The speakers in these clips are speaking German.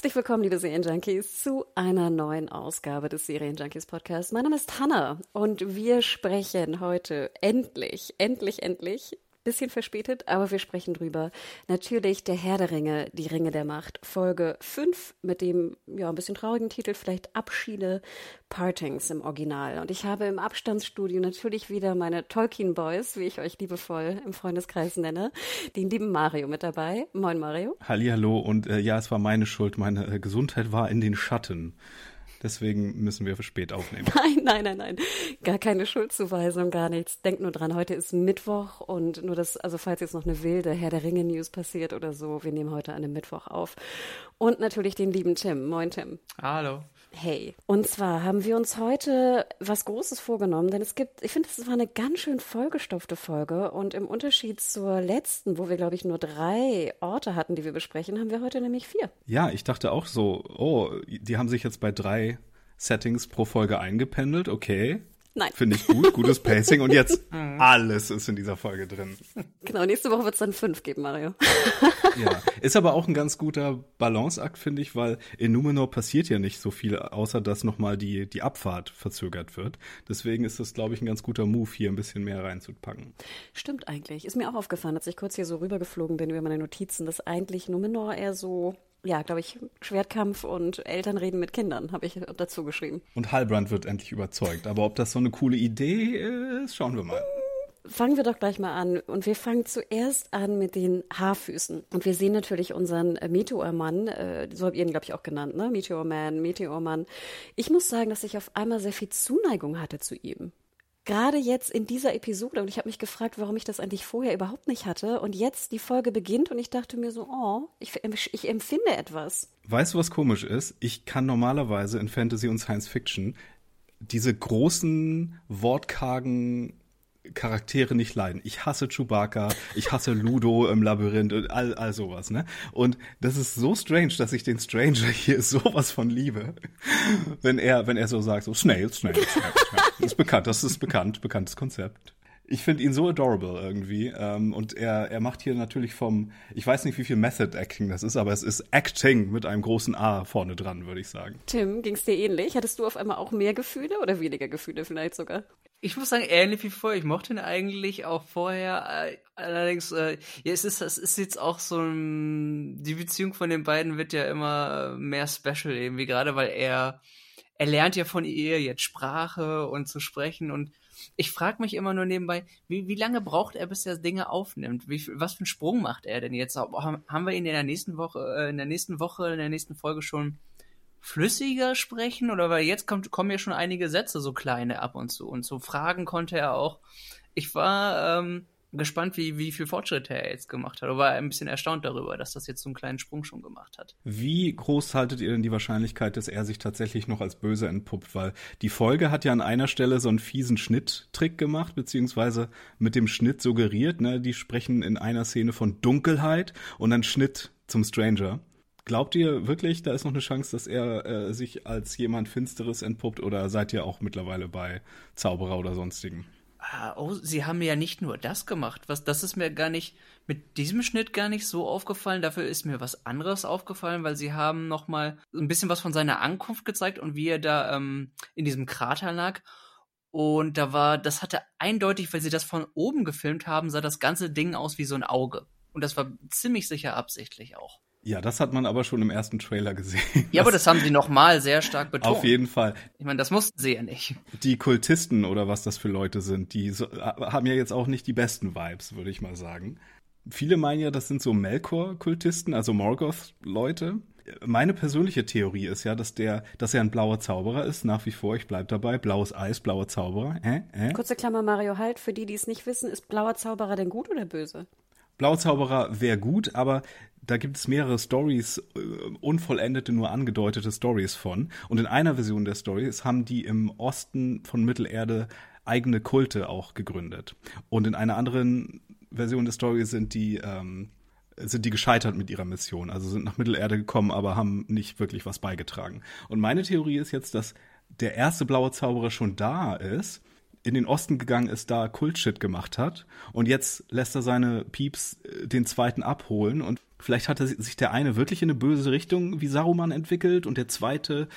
Herzlich willkommen, liebe Serienjunkies, zu einer neuen Ausgabe des Serienjunkies Podcasts. Mein Name ist Hanna und wir sprechen heute endlich, endlich, endlich bisschen verspätet, aber wir sprechen drüber. Natürlich der Herr der Ringe, die Ringe der Macht, Folge 5 mit dem ja ein bisschen traurigen Titel vielleicht Abschiede Partings im Original. Und ich habe im Abstandsstudio natürlich wieder meine Tolkien Boys, wie ich euch liebevoll im Freundeskreis nenne, den lieben Mario mit dabei. Moin Mario. Hallihallo und äh, ja, es war meine Schuld, meine äh, Gesundheit war in den Schatten. Deswegen müssen wir für spät aufnehmen. Nein, nein, nein, nein. Gar keine Schuldzuweisung, gar nichts. Denkt nur dran, heute ist Mittwoch und nur das, also falls jetzt noch eine wilde Herr der Ringe News passiert oder so, wir nehmen heute an einem Mittwoch auf. Und natürlich den lieben Tim. Moin, Tim. Hallo. Hey, und zwar haben wir uns heute was Großes vorgenommen, denn es gibt, ich finde, es war eine ganz schön vollgestopfte Folge und im Unterschied zur letzten, wo wir, glaube ich, nur drei Orte hatten, die wir besprechen, haben wir heute nämlich vier. Ja, ich dachte auch so, oh, die haben sich jetzt bei drei Settings pro Folge eingependelt, okay. Nein. Finde ich gut, gutes Pacing und jetzt alles ist in dieser Folge drin. Genau, nächste Woche wird es dann fünf geben, Mario. ja, ist aber auch ein ganz guter Balanceakt, finde ich, weil in Numenor passiert ja nicht so viel, außer dass nochmal die, die Abfahrt verzögert wird. Deswegen ist das, glaube ich, ein ganz guter Move, hier ein bisschen mehr reinzupacken. Stimmt eigentlich. Ist mir auch aufgefallen, als ich kurz hier so rübergeflogen bin über meine Notizen, dass eigentlich Numenor eher so ja, glaube ich, Schwertkampf und Eltern reden mit Kindern, habe ich dazu geschrieben. Und Halbrand wird endlich überzeugt. Aber ob das so eine coole Idee ist, schauen wir mal. Fangen wir doch gleich mal an. Und wir fangen zuerst an mit den Haarfüßen. Und wir sehen natürlich unseren Meteormann, äh, so habt ihr ihn, glaube ich, auch genannt, ne? Meteorman, Meteormann. Ich muss sagen, dass ich auf einmal sehr viel Zuneigung hatte zu ihm gerade jetzt in dieser Episode und ich habe mich gefragt, warum ich das eigentlich vorher überhaupt nicht hatte und jetzt die Folge beginnt und ich dachte mir so, oh, ich, ich empfinde etwas. Weißt du, was komisch ist? Ich kann normalerweise in Fantasy und Science Fiction diese großen, wortkargen Charaktere nicht leiden. Ich hasse Chewbacca, ich hasse Ludo im Labyrinth und all, all sowas, ne? Und das ist so strange, dass ich den Stranger hier sowas von liebe. Wenn er, wenn er so sagt, so Snail, Snail, Snail, Snail. Das ist bekannt, das ist bekannt, bekanntes Konzept. Ich finde ihn so adorable irgendwie. Ähm, und er, er macht hier natürlich vom, ich weiß nicht, wie viel Method Acting das ist, aber es ist Acting mit einem großen A vorne dran, würde ich sagen. Tim, ging es dir ähnlich? Hattest du auf einmal auch mehr Gefühle oder weniger Gefühle vielleicht sogar? Ich muss sagen, ähnlich wie vorher. Ich mochte ihn eigentlich auch vorher. Äh, allerdings, äh, ja, es ist, es ist jetzt auch so ein, die Beziehung von den beiden wird ja immer mehr special irgendwie, gerade weil er, er lernt ja von ihr jetzt Sprache und zu sprechen und ich frage mich immer nur nebenbei, wie, wie lange braucht er, bis er Dinge aufnimmt? Wie, was für einen Sprung macht er denn jetzt? Haben wir ihn in der nächsten Woche, äh, in der nächsten Woche, in der nächsten Folge schon flüssiger sprechen? Oder weil jetzt kommt, kommen ja schon einige Sätze, so kleine ab und zu. Und so Fragen konnte er auch. Ich war ähm, gespannt, wie, wie viel Fortschritte er jetzt gemacht hat. Oder war ein bisschen erstaunt darüber, dass das jetzt so einen kleinen Sprung schon gemacht hat. Wie groß haltet ihr denn die Wahrscheinlichkeit, dass er sich tatsächlich noch als böse entpuppt? Weil die Folge hat ja an einer Stelle so einen fiesen Schnitttrick gemacht, beziehungsweise mit dem Schnitt suggeriert, ne? Die sprechen in einer Szene von Dunkelheit und dann Schnitt zum Stranger. Glaubt ihr wirklich, da ist noch eine Chance, dass er äh, sich als jemand Finsteres entpuppt oder seid ihr auch mittlerweile bei Zauberer oder sonstigen? Ah, oh, sie haben ja nicht nur das gemacht. Was, das ist mir gar nicht mit diesem Schnitt gar nicht so aufgefallen. Dafür ist mir was anderes aufgefallen, weil sie haben noch mal ein bisschen was von seiner Ankunft gezeigt und wie er da ähm, in diesem Krater lag. Und da war, das hatte eindeutig, weil sie das von oben gefilmt haben, sah das ganze Ding aus wie so ein Auge. Und das war ziemlich sicher absichtlich auch. Ja, das hat man aber schon im ersten Trailer gesehen. Ja, aber das haben sie nochmal sehr stark betont. Auf jeden Fall. Ich meine, das mussten sie ja nicht. Die Kultisten oder was das für Leute sind, die so, haben ja jetzt auch nicht die besten Vibes, würde ich mal sagen. Viele meinen ja, das sind so Melkor-Kultisten, also Morgoth-Leute. Meine persönliche Theorie ist ja, dass der, dass er ein blauer Zauberer ist, nach wie vor. Ich bleib dabei. Blaues Eis, blauer Zauberer. Äh, äh. Kurze Klammer, Mario Halt, für die, die es nicht wissen, ist blauer Zauberer denn gut oder böse? Blauer Zauberer wäre gut, aber da gibt es mehrere Stories, äh, unvollendete, nur angedeutete Stories von. Und in einer Version der Stories haben die im Osten von Mittelerde eigene Kulte auch gegründet. Und in einer anderen Version der Story sind die ähm, sind die gescheitert mit ihrer Mission. Also sind nach Mittelerde gekommen, aber haben nicht wirklich was beigetragen. Und meine Theorie ist jetzt, dass der erste blaue Zauberer schon da ist, in den Osten gegangen ist, da Kultshit gemacht hat und jetzt lässt er seine Pieps äh, den zweiten abholen und vielleicht hat er sich der eine wirklich in eine böse Richtung wie Saruman entwickelt und der zweite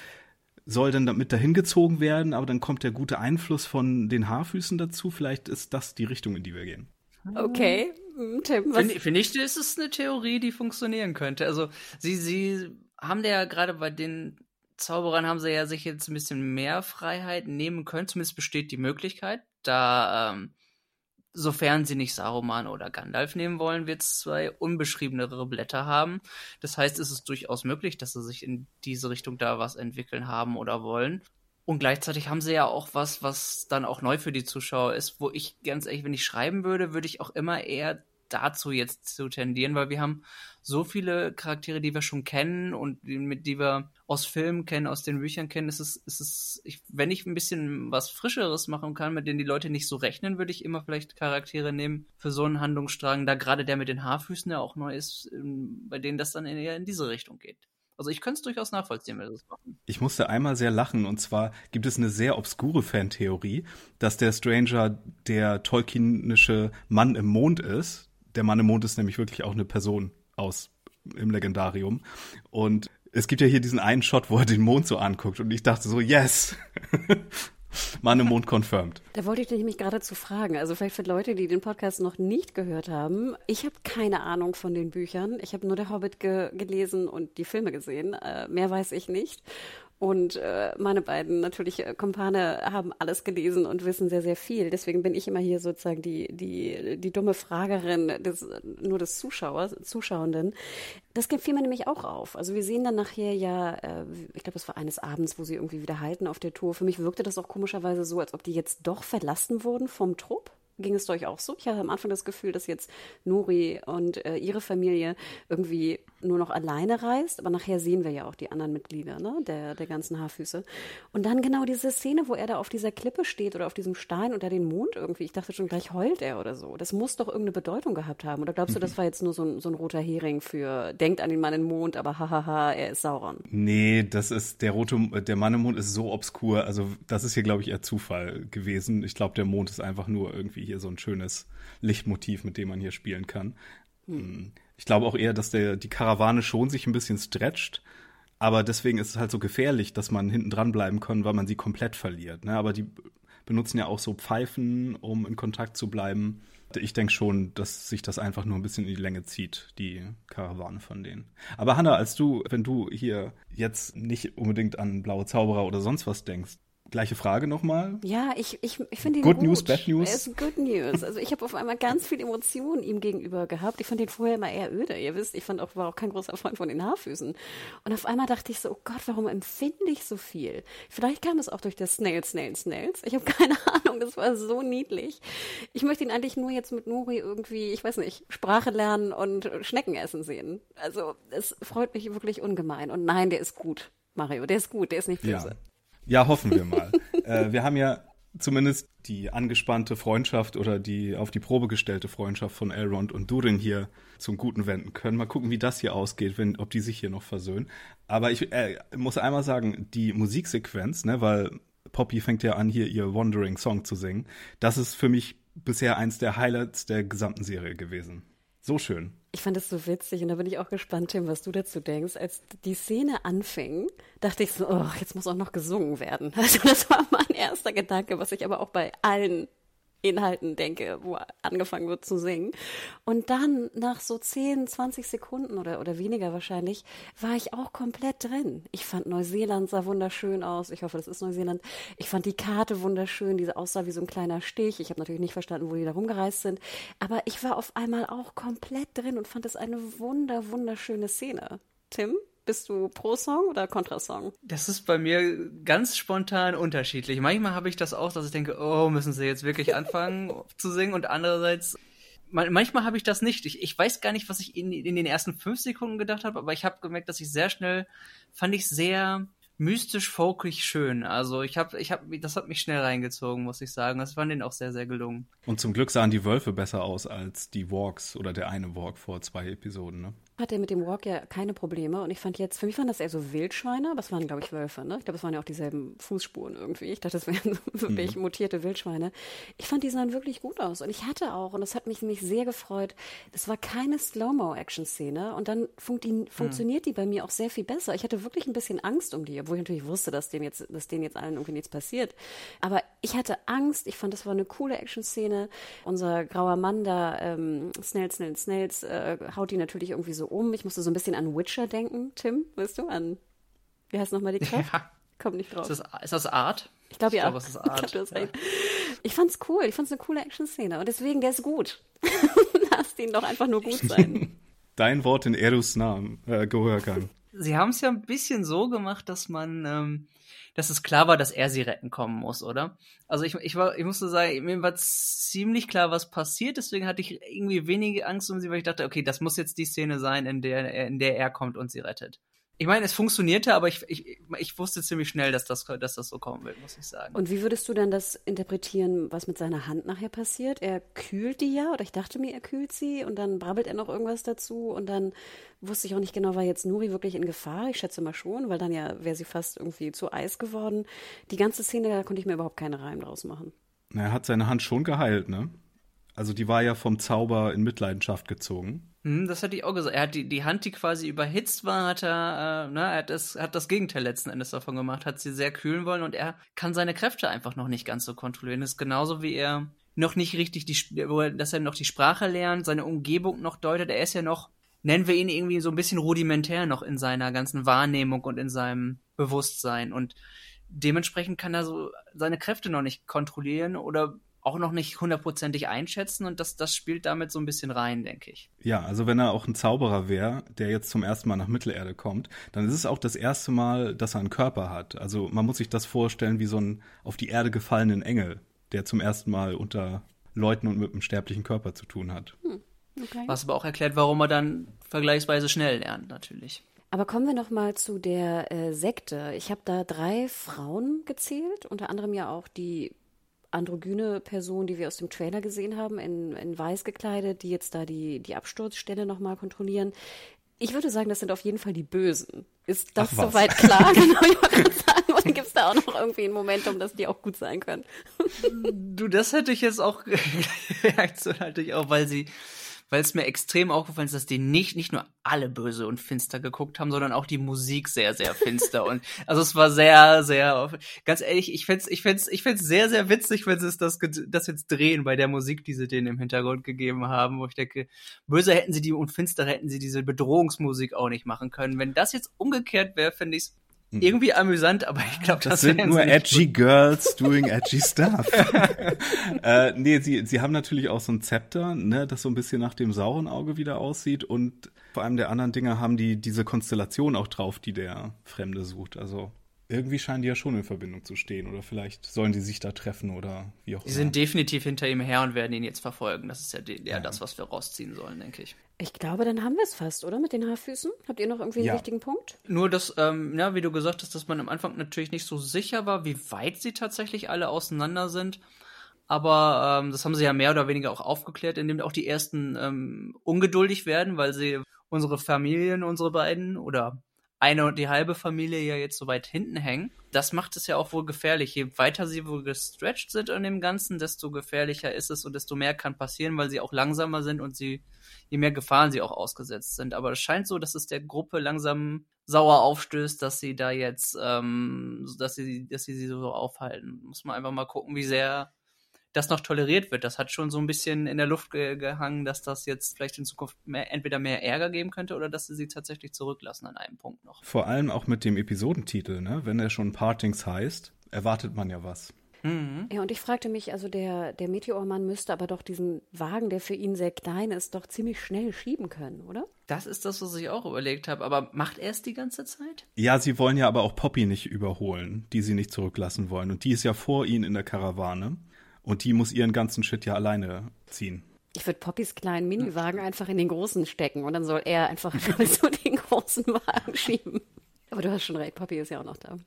soll dann damit dahin gezogen werden, aber dann kommt der gute Einfluss von den Haarfüßen dazu. Vielleicht ist das die Richtung, in die wir gehen. Okay, hm, Tim, was? Finde ich, ist es eine Theorie, die funktionieren könnte. Also, sie, sie haben ja gerade bei den Zauberern haben sie ja sich jetzt ein bisschen mehr Freiheit nehmen können. Zumindest besteht die Möglichkeit, da, ähm, sofern sie nicht Saruman oder Gandalf nehmen wollen, wird es zwei unbeschriebenere Blätter haben. Das heißt, es ist durchaus möglich, dass sie sich in diese Richtung da was entwickeln haben oder wollen. Und gleichzeitig haben sie ja auch was, was dann auch neu für die Zuschauer ist, wo ich ganz ehrlich, wenn ich schreiben würde, würde ich auch immer eher dazu jetzt zu tendieren, weil wir haben so viele Charaktere, die wir schon kennen und die, mit die wir aus Filmen kennen, aus den Büchern kennen. ist es, ist es, ich, wenn ich ein bisschen was Frischeres machen kann, mit denen die Leute nicht so rechnen, würde ich immer vielleicht Charaktere nehmen für so einen Handlungsstrang, da gerade der mit den Haarfüßen ja auch neu ist, ähm, bei denen das dann eher in diese Richtung geht. Also ich könnte es durchaus nachvollziehen, wenn wir das machen. Ich musste einmal sehr lachen und zwar gibt es eine sehr obskure Fantheorie, dass der Stranger der tolkienische Mann im Mond ist. Der Mann im Mond ist nämlich wirklich auch eine Person aus im Legendarium und es gibt ja hier diesen einen Shot, wo er den Mond so anguckt und ich dachte so, yes. Mann im Mond confirmed. Da wollte ich dich nämlich gerade zu fragen. Also vielleicht für Leute, die den Podcast noch nicht gehört haben. Ich habe keine Ahnung von den Büchern. Ich habe nur der Hobbit ge gelesen und die Filme gesehen. Äh, mehr weiß ich nicht. Und äh, meine beiden natürlich äh, Kumpane haben alles gelesen und wissen sehr, sehr viel. Deswegen bin ich immer hier sozusagen die, die, die dumme Fragerin des, nur des Zuschauers, Zuschauenden. Das fiel mir nämlich auch auf. Also wir sehen dann nachher ja, äh, ich glaube, es war eines Abends, wo sie irgendwie wieder halten auf der Tour. Für mich wirkte das auch komischerweise so, als ob die jetzt doch verlassen wurden vom Trupp. Ging es euch auch so? Ich hatte am Anfang das Gefühl, dass jetzt Nuri und äh, ihre Familie irgendwie nur noch alleine reist, aber nachher sehen wir ja auch die anderen Mitglieder ne? der, der ganzen Haarfüße. Und dann genau diese Szene, wo er da auf dieser Klippe steht oder auf diesem Stein unter den Mond irgendwie. Ich dachte schon, gleich heult er oder so. Das muss doch irgendeine Bedeutung gehabt haben. Oder glaubst du, das war jetzt nur so ein, so ein roter Hering für denkt an den Mann im Mond, aber hahaha, er ist Sauron? Nee, das ist der rote, der Mann im Mond ist so obskur. Also das ist hier, glaube ich, eher Zufall gewesen. Ich glaube, der Mond ist einfach nur irgendwie irgendwie hier so ein schönes Lichtmotiv, mit dem man hier spielen kann. Hm. Ich glaube auch eher, dass der, die Karawane schon sich ein bisschen stretcht, aber deswegen ist es halt so gefährlich, dass man hinten dran bleiben kann, weil man sie komplett verliert. Ne? Aber die benutzen ja auch so Pfeifen, um in Kontakt zu bleiben. Ich denke schon, dass sich das einfach nur ein bisschen in die Länge zieht, die Karawane von denen. Aber Hanna, als du, wenn du hier jetzt nicht unbedingt an blaue Zauberer oder sonst was denkst, Gleiche Frage nochmal. Ja, ich, ich, ich finde ihn Good gut. News, Bad News? Er ist Good News. Also ich habe auf einmal ganz viel Emotionen ihm gegenüber gehabt. Ich fand ihn vorher immer eher öde. Ihr wisst, ich fand auch, war auch kein großer Freund von den Haarfüßen. Und auf einmal dachte ich so, oh Gott, warum empfinde ich so viel? Vielleicht kam es auch durch das Snail, Snail, Snails. Ich habe keine Ahnung, das war so niedlich. Ich möchte ihn eigentlich nur jetzt mit Nuri irgendwie, ich weiß nicht, Sprache lernen und Schnecken essen sehen. Also es freut mich wirklich ungemein. Und nein, der ist gut. Mario, der ist gut, der ist nicht böse. Ja. Ja, hoffen wir mal. äh, wir haben ja zumindest die angespannte Freundschaft oder die auf die Probe gestellte Freundschaft von Elrond und Durin hier zum Guten wenden können. Mal gucken, wie das hier ausgeht, wenn, ob die sich hier noch versöhnen. Aber ich äh, muss einmal sagen, die Musiksequenz, ne, weil Poppy fängt ja an, hier ihr Wandering Song zu singen. Das ist für mich bisher eins der Highlights der gesamten Serie gewesen. So schön. Ich fand das so witzig und da bin ich auch gespannt, Tim, was du dazu denkst. Als die Szene anfing, dachte ich so, oh, jetzt muss auch noch gesungen werden. Also das war mein erster Gedanke, was ich aber auch bei allen Inhalten denke, wo angefangen wird zu singen. Und dann nach so 10, 20 Sekunden oder, oder weniger wahrscheinlich, war ich auch komplett drin. Ich fand Neuseeland sah wunderschön aus. Ich hoffe, das ist Neuseeland. Ich fand die Karte wunderschön, diese aussah wie so ein kleiner Stich. Ich habe natürlich nicht verstanden, wo die da rumgereist sind. Aber ich war auf einmal auch komplett drin und fand es eine wunder, wunderschöne Szene. Tim? Bist du pro Song oder kontra Song? Das ist bei mir ganz spontan unterschiedlich. Manchmal habe ich das auch, dass ich denke, oh, müssen sie jetzt wirklich anfangen zu singen und andererseits manchmal habe ich das nicht. Ich, ich weiß gar nicht, was ich in, in den ersten fünf Sekunden gedacht habe, aber ich habe gemerkt, dass ich sehr schnell, fand ich sehr mystisch folkig schön. Also ich habe, ich habe, das hat mich schnell reingezogen, muss ich sagen. Das fand den auch sehr, sehr gelungen. Und zum Glück sahen die Wölfe besser aus als die Walks oder der eine Walk vor zwei Episoden, ne? Hatte mit dem Walk ja keine Probleme und ich fand jetzt, für mich waren das eher so Wildschweine, aber es waren, glaube ich, Wölfe, ne? Ich glaube, es waren ja auch dieselben Fußspuren irgendwie. Ich dachte, das wären wirklich mhm. mutierte Wildschweine. Ich fand, die sahen wirklich gut aus und ich hatte auch, und das hat mich nämlich sehr gefreut, es war keine Slow-Mo-Action-Szene und dann funkt die, funktioniert mhm. die bei mir auch sehr viel besser. Ich hatte wirklich ein bisschen Angst um die, obwohl ich natürlich wusste, dass denen jetzt, dass denen jetzt allen irgendwie nichts passiert. Aber ich hatte Angst, ich fand, das war eine coole Action-Szene. Unser grauer Mann da, ähm, Snell, Snell, Snells, äh, haut die natürlich irgendwie so so um. Ich musste so ein bisschen an Witcher denken, Tim, weißt du, an, wie heißt nochmal die Kraft? Ja. Kommt nicht drauf. Ist das, ist das Art? Ich glaube, ja. Ich, glaub, Art. ich, glaub, ja. ich fand's cool. Ich fand's eine coole Action-Szene. Und deswegen, der ist gut. Lass ihn doch einfach nur gut sein. Dein Wort in Erus Namen, äh, Gehörgang. Sie haben es ja ein bisschen so gemacht, dass man ähm, dass es klar war, dass er sie retten kommen muss, oder? Also ich, ich war, ich musste sagen, mir war ziemlich klar, was passiert, deswegen hatte ich irgendwie wenige Angst um sie, weil ich dachte, okay, das muss jetzt die Szene sein, in der, in der er kommt und sie rettet. Ich meine, es funktionierte, aber ich, ich, ich wusste ziemlich schnell, dass das, dass das so kommen wird, muss ich sagen. Und wie würdest du dann das interpretieren, was mit seiner Hand nachher passiert? Er kühlt die ja, oder ich dachte mir, er kühlt sie und dann brabbelt er noch irgendwas dazu und dann wusste ich auch nicht genau, war jetzt Nuri wirklich in Gefahr? Ich schätze mal schon, weil dann ja wäre sie fast irgendwie zu Eis geworden. Die ganze Szene, da konnte ich mir überhaupt keine Reim draus machen. Er hat seine Hand schon geheilt, ne? Also die war ja vom Zauber in Mitleidenschaft gezogen. Hm, das hatte ich auch gesagt. Er hat die, die Hand, die quasi überhitzt war, hat er, äh, ne, er hat das, hat das Gegenteil letzten Endes davon gemacht, hat sie sehr kühlen wollen und er kann seine Kräfte einfach noch nicht ganz so kontrollieren. Das ist genauso wie er noch nicht richtig die, dass er noch die Sprache lernt, seine Umgebung noch deutet. Er ist ja noch, nennen wir ihn irgendwie so ein bisschen rudimentär noch in seiner ganzen Wahrnehmung und in seinem Bewusstsein und dementsprechend kann er so seine Kräfte noch nicht kontrollieren oder auch noch nicht hundertprozentig einschätzen und das, das spielt damit so ein bisschen rein, denke ich. Ja, also wenn er auch ein Zauberer wäre, der jetzt zum ersten Mal nach Mittelerde kommt, dann ist es auch das erste Mal, dass er einen Körper hat. Also man muss sich das vorstellen wie so ein auf die Erde gefallenen Engel, der zum ersten Mal unter Leuten und mit einem sterblichen Körper zu tun hat. Hm, okay. Was aber auch erklärt, warum er dann vergleichsweise schnell lernt, natürlich. Aber kommen wir noch mal zu der äh, Sekte. Ich habe da drei Frauen gezählt, unter anderem ja auch die androgyne Person, die wir aus dem Trailer gesehen haben, in, in weiß gekleidet, die jetzt da die, die Absturzstelle nochmal kontrollieren. Ich würde sagen, das sind auf jeden Fall die Bösen. Ist das soweit klar? genau, ich wollte sagen, oder gibt es da auch noch irgendwie ein Momentum, dass die auch gut sein können? du, das hätte ich jetzt auch Reaktion hatte ich auch, weil sie weil es mir extrem aufgefallen ist, dass die nicht, nicht nur alle böse und finster geguckt haben, sondern auch die Musik sehr, sehr finster. und also es war sehr, sehr, ganz ehrlich, ich find's, ich find's, ich find's sehr, sehr witzig, wenn sie das, das jetzt drehen bei der Musik, die sie denen im Hintergrund gegeben haben, wo ich denke, böse hätten sie die und finster hätten sie diese Bedrohungsmusik auch nicht machen können. Wenn das jetzt umgekehrt wäre, finde ich's. Irgendwie amüsant, aber ich glaube, das, das sind nur edgy gut. Girls doing edgy stuff. äh, nee, sie, sie haben natürlich auch so ein Zepter, ne, das so ein bisschen nach dem sauren Auge wieder aussieht und vor allem der anderen Dinge haben die diese Konstellation auch drauf, die der Fremde sucht. Also irgendwie scheinen die ja schon in Verbindung zu stehen. Oder vielleicht sollen die sich da treffen oder wie auch immer. Die sind definitiv hinter ihm her und werden ihn jetzt verfolgen. Das ist ja, ja, ja. das, was wir rausziehen sollen, denke ich. Ich glaube, dann haben wir es fast, oder? Mit den Haarfüßen? Habt ihr noch irgendwie einen ja. wichtigen Punkt? Nur, dass, ähm, ja, wie du gesagt hast, dass man am Anfang natürlich nicht so sicher war, wie weit sie tatsächlich alle auseinander sind. Aber ähm, das haben sie ja mehr oder weniger auch aufgeklärt, indem auch die ersten ähm, ungeduldig werden, weil sie unsere Familien, unsere beiden oder eine und die halbe Familie ja jetzt so weit hinten hängen. Das macht es ja auch wohl gefährlich. Je weiter sie wohl gestretched sind an dem Ganzen, desto gefährlicher ist es und desto mehr kann passieren, weil sie auch langsamer sind und sie, je mehr Gefahren sie auch ausgesetzt sind. Aber es scheint so, dass es der Gruppe langsam sauer aufstößt, dass sie da jetzt, ähm, dass sie, dass sie sie so aufhalten. Muss man einfach mal gucken, wie sehr das noch toleriert wird. Das hat schon so ein bisschen in der Luft ge gehangen, dass das jetzt vielleicht in Zukunft mehr, entweder mehr Ärger geben könnte oder dass sie sie tatsächlich zurücklassen an einem Punkt noch. Vor allem auch mit dem Episodentitel, ne? Wenn er schon Partings heißt, erwartet man ja was. Mhm. Ja, und ich fragte mich, also der, der Meteormann müsste aber doch diesen Wagen, der für ihn sehr klein ist, doch ziemlich schnell schieben können, oder? Das ist das, was ich auch überlegt habe. Aber macht er es die ganze Zeit? Ja, sie wollen ja aber auch Poppy nicht überholen, die sie nicht zurücklassen wollen. Und die ist ja vor ihnen in der Karawane. Und die muss ihren ganzen Shit ja alleine ziehen. Ich würde Poppys kleinen Miniwagen einfach in den großen stecken und dann soll er einfach so den großen Wagen schieben. Aber du hast schon recht, Poppy ist ja auch noch da.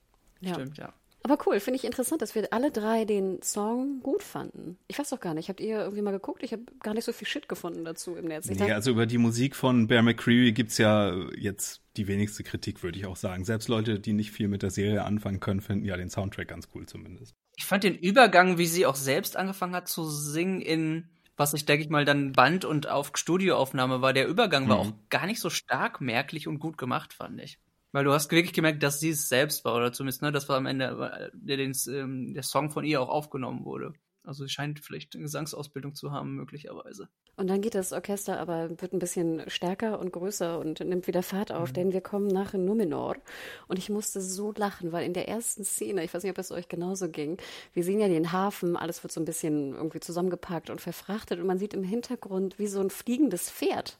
Ja. Stimmt, ja. Aber cool, finde ich interessant, dass wir alle drei den Song gut fanden. Ich weiß doch gar nicht, habt ihr irgendwie mal geguckt? Ich habe gar nicht so viel Shit gefunden dazu im Netz. nee, also über die Musik von Bear McCreary gibt es ja jetzt die wenigste Kritik, würde ich auch sagen. Selbst Leute, die nicht viel mit der Serie anfangen können, finden ja den Soundtrack ganz cool zumindest. Ich fand den Übergang, wie sie auch selbst angefangen hat zu singen in was ich denke ich mal dann Band und auf Studioaufnahme war, der Übergang war mhm. auch gar nicht so stark merklich und gut gemacht, fand ich. Weil du hast wirklich gemerkt, dass sie es selbst war, oder zumindest, ne, das war am Ende der, den, ähm, der Song von ihr auch aufgenommen wurde. Also sie scheint vielleicht eine Gesangsausbildung zu haben, möglicherweise. Und dann geht das Orchester aber, wird ein bisschen stärker und größer und nimmt wieder Fahrt auf, mhm. denn wir kommen nach Numenor. Und ich musste so lachen, weil in der ersten Szene, ich weiß nicht, ob es euch genauso ging, wir sehen ja den Hafen, alles wird so ein bisschen irgendwie zusammengepackt und verfrachtet und man sieht im Hintergrund wie so ein fliegendes Pferd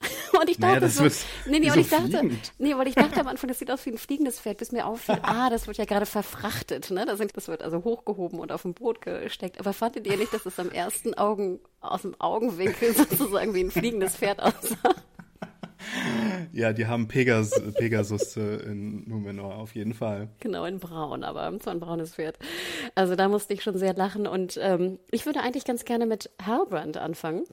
Und ich dachte naja, so, nee, nee, so ich dachte, nee, weil ich dachte am Anfang, das sieht aus wie ein fliegendes Pferd, bis mir auffiel, ah, das wird ja gerade verfrachtet, ne? Das, wird also hochgehoben und auf dem Boot gesteckt. Aber fandet ihr nicht, dass es am ersten Augen, aus dem Augenwinkel sozusagen wie ein fliegendes Pferd aussah? Ja, die haben Pegas Pegasus in Numenor auf jeden Fall. Genau, in braun, aber so ein braunes Pferd. Also da musste ich schon sehr lachen und ähm, ich würde eigentlich ganz gerne mit Halbrand anfangen.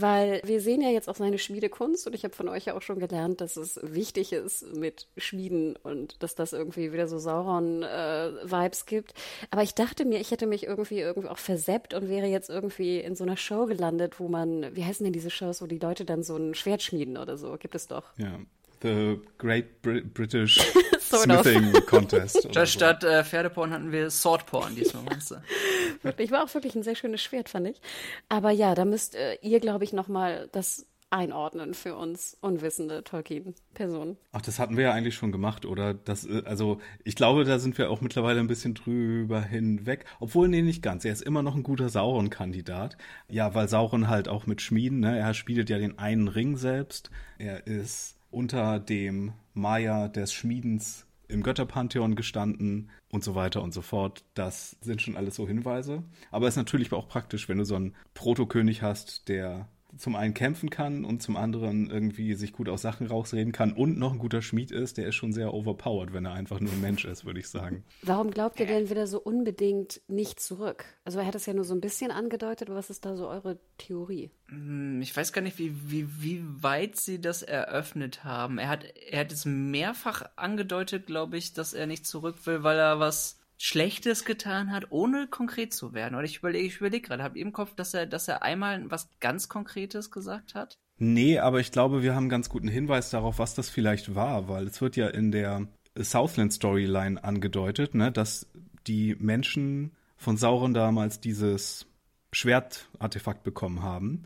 Weil wir sehen ja jetzt auch seine Schmiedekunst und ich habe von euch ja auch schon gelernt, dass es wichtig ist mit Schmieden und dass das irgendwie wieder so Sauron-Vibes äh, gibt. Aber ich dachte mir, ich hätte mich irgendwie irgendwie auch verseppt und wäre jetzt irgendwie in so einer Show gelandet, wo man, wie heißen denn diese Shows, wo die Leute dann so ein Schwert schmieden oder so? Gibt es doch. Ja. The Great Br British Smithing. Contest. Statt, so. statt äh, Pferdeporn hatten wir Swordporn diesmal, du? wirklich, war auch wirklich ein sehr schönes Schwert, fand ich. Aber ja, da müsst äh, ihr, glaube ich, nochmal das einordnen für uns unwissende Tolkien-Personen. Ach, das hatten wir ja eigentlich schon gemacht, oder? Das, äh, also, ich glaube, da sind wir auch mittlerweile ein bisschen drüber hinweg. Obwohl, nee, nicht ganz. Er ist immer noch ein guter Sauron-Kandidat. Ja, weil Sauron halt auch mit Schmieden, ne? Er spielt ja den einen Ring selbst. Er ist unter dem Maya des Schmiedens im Götterpantheon gestanden und so weiter und so fort. Das sind schon alles so Hinweise. Aber es ist natürlich auch praktisch, wenn du so einen Protokönig hast, der zum einen kämpfen kann und zum anderen irgendwie sich gut aus Sachen rausreden kann und noch ein guter Schmied ist, der ist schon sehr overpowered, wenn er einfach nur ein Mensch ist, würde ich sagen. Warum glaubt ihr denn wieder so unbedingt nicht zurück? Also er hat es ja nur so ein bisschen angedeutet, was ist da so eure Theorie? Hm, ich weiß gar nicht, wie, wie, wie weit sie das eröffnet haben. Er hat, er hat es mehrfach angedeutet, glaube ich, dass er nicht zurück will, weil er was Schlechtes getan hat, ohne konkret zu werden. Oder ich überlege, ich überlege gerade, habe ihr im Kopf, dass er, dass er einmal was ganz Konkretes gesagt hat? Nee, aber ich glaube, wir haben einen ganz guten Hinweis darauf, was das vielleicht war, weil es wird ja in der Southland Storyline angedeutet, ne, dass die Menschen von Sauron damals dieses Schwertartefakt bekommen haben.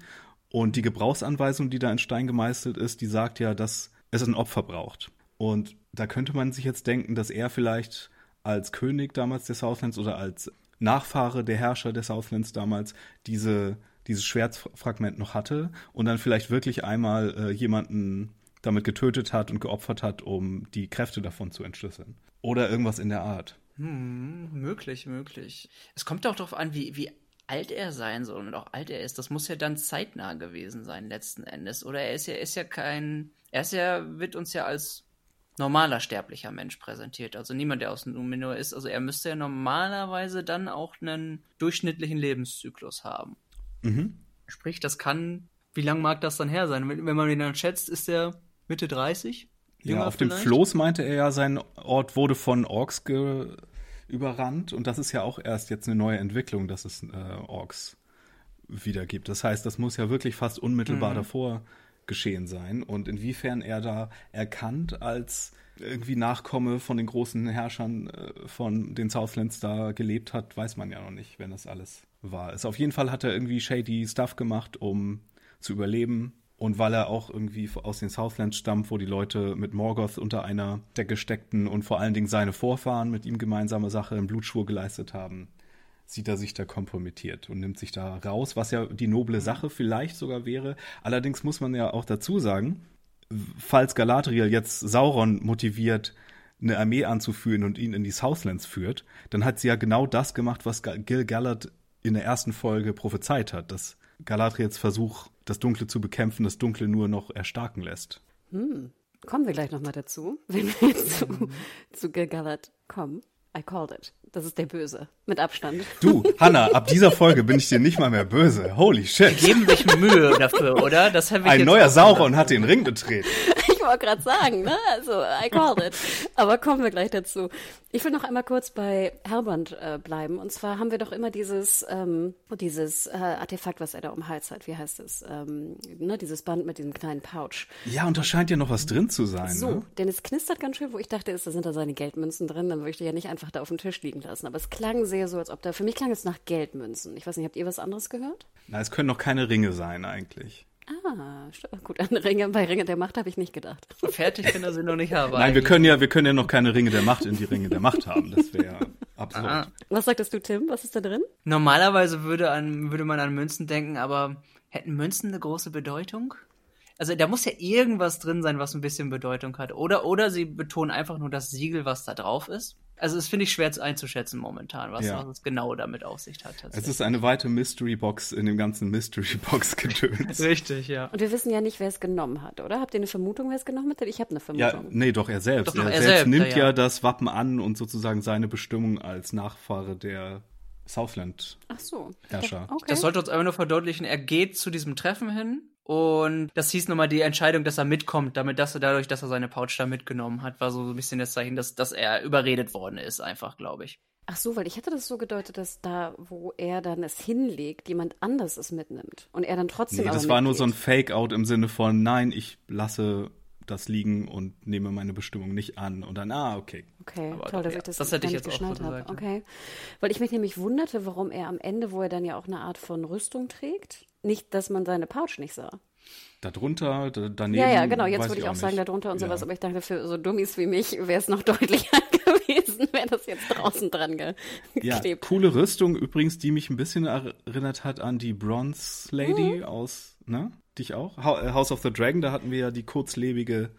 Und die Gebrauchsanweisung, die da in Stein gemeißelt ist, die sagt ja, dass es ein Opfer braucht. Und da könnte man sich jetzt denken, dass er vielleicht als König damals der Southlands oder als Nachfahre der Herrscher der Southlands damals diese, dieses Schwertfragment noch hatte und dann vielleicht wirklich einmal äh, jemanden damit getötet hat und geopfert hat, um die Kräfte davon zu entschlüsseln. Oder irgendwas in der Art. Hm, möglich, möglich. Es kommt auch darauf an, wie, wie alt er sein soll und auch alt er ist. Das muss ja dann zeitnah gewesen sein, letzten Endes. Oder er ist ja, ist ja kein. Er ist ja, wird uns ja als normaler sterblicher Mensch präsentiert. Also niemand, der aus Numenor ist. Also er müsste ja normalerweise dann auch einen durchschnittlichen Lebenszyklus haben. Mhm. Sprich, das kann, wie lang mag das dann her sein? Wenn, wenn man ihn dann schätzt, ist er Mitte 30? Ja, auf vielleicht? dem Floß meinte er ja, sein Ort wurde von Orks überrannt und das ist ja auch erst jetzt eine neue Entwicklung, dass es äh, Orks wieder gibt. Das heißt, das muss ja wirklich fast unmittelbar mhm. davor geschehen sein und inwiefern er da erkannt als irgendwie Nachkomme von den großen Herrschern äh, von den Southlands da gelebt hat, weiß man ja noch nicht, wenn das alles wahr ist. Auf jeden Fall hat er irgendwie shady Stuff gemacht, um zu überleben. Und weil er auch irgendwie aus den Southlands stammt, wo die Leute mit Morgoth unter einer Decke steckten und vor allen Dingen seine Vorfahren mit ihm gemeinsame Sache im Blutschwur geleistet haben, sieht er sich da kompromittiert und nimmt sich da raus, was ja die noble mhm. Sache vielleicht sogar wäre. Allerdings muss man ja auch dazu sagen, falls Galadriel jetzt Sauron motiviert, eine Armee anzuführen und ihn in die Southlands führt, dann hat sie ja genau das gemacht, was Gil Galad in der ersten Folge prophezeit hat, dass Galadriels Versuch, das Dunkle zu bekämpfen, das Dunkle nur noch erstarken lässt. Hm. Kommen wir gleich nochmal dazu, wenn wir zu, mhm. zu Gil Galad kommen. I called it. Das ist der Böse. Mit Abstand. Du, Hanna, ab dieser Folge bin ich dir nicht mal mehr böse. Holy shit. Die geben sich Mühe dafür, oder? Das ich Ein neuer Sauron hat den Ring betreten. Wollte gerade sagen, ne? Also, I called it. Aber kommen wir gleich dazu. Ich will noch einmal kurz bei Herband äh, bleiben. Und zwar haben wir doch immer dieses, ähm, dieses äh, Artefakt, was er da um Hals hat. Wie heißt es? Ähm, ne? Dieses Band mit diesem kleinen Pouch. Ja, und da scheint ja noch was drin zu sein. So, ne? denn es knistert ganz schön, wo ich dachte, ist, da sind da seine Geldmünzen drin. Dann würde ich die ja nicht einfach da auf dem Tisch liegen lassen. Aber es klang sehr so, als ob da, für mich klang es nach Geldmünzen. Ich weiß nicht, habt ihr was anderes gehört? Na, es können noch keine Ringe sein eigentlich. Ah, gut, an Ringe, bei Ringe der Macht habe ich nicht gedacht. Fertig kann er sie noch nicht haben. Nein, wir können ja, wir können ja noch keine Ringe der Macht in die Ringe der Macht haben. Das wäre ja absurd. Aha. Was sagtest du, Tim? Was ist da drin? Normalerweise würde, an, würde man an Münzen denken, aber hätten Münzen eine große Bedeutung? Also da muss ja irgendwas drin sein, was ein bisschen Bedeutung hat. Oder, oder sie betonen einfach nur das Siegel, was da drauf ist. Also das finde ich schwer einzuschätzen momentan, was, ja. es genau damit auf sich hat. Es ist eine weite Mystery Box in dem ganzen Mystery Box Gedöns. Richtig, ja. Und wir wissen ja nicht, wer es genommen hat, oder? Habt ihr eine Vermutung, wer es genommen hat? Ich habe eine Vermutung. Ja, nee, doch er selbst. Doch, doch, er, er, selbst, nimmt ja, ja, das Wappen an und sozusagen seine Bestimmung als Nachfahre der Southland Ach so. Herrscher. Okay. Das sollte uns einfach nur verdeutlichen, er geht zu diesem Treffen hin und das hieß nochmal die Entscheidung, dass er mitkommt, damit dass er dadurch, dass er seine Pouch da mitgenommen hat, war so ein bisschen das Zeichen, dass, dass er überredet worden ist, einfach, glaube ich. Ach so, weil ich hätte das so gedeutet, dass da, wo er dann es hinlegt, jemand anders es mitnimmt und er dann trotzdem. Nee, das war nur so ein Fake-out im Sinne von, nein, ich lasse das liegen und nehme meine Bestimmung nicht an und dann, ah, okay. Okay, Aber toll, dass ja, ich das, das hätte ich jetzt geschnallt so habe. Okay, weil ich mich nämlich wunderte, warum er am Ende, wo er dann ja auch eine Art von Rüstung trägt, nicht, dass man seine Pouch nicht sah. Darunter, daneben. Ja, ja, genau. Jetzt würde ich auch, auch sagen, darunter und ja. sowas. Aber ich dachte, für so Dummies wie mich wäre es noch deutlicher gewesen, wäre das jetzt draußen dran geklebt. Ja, coole Rüstung übrigens, die mich ein bisschen erinnert hat an die Bronze Lady mhm. aus, ne? Dich auch? Äh, House of the Dragon, da hatten wir ja die kurzlebige,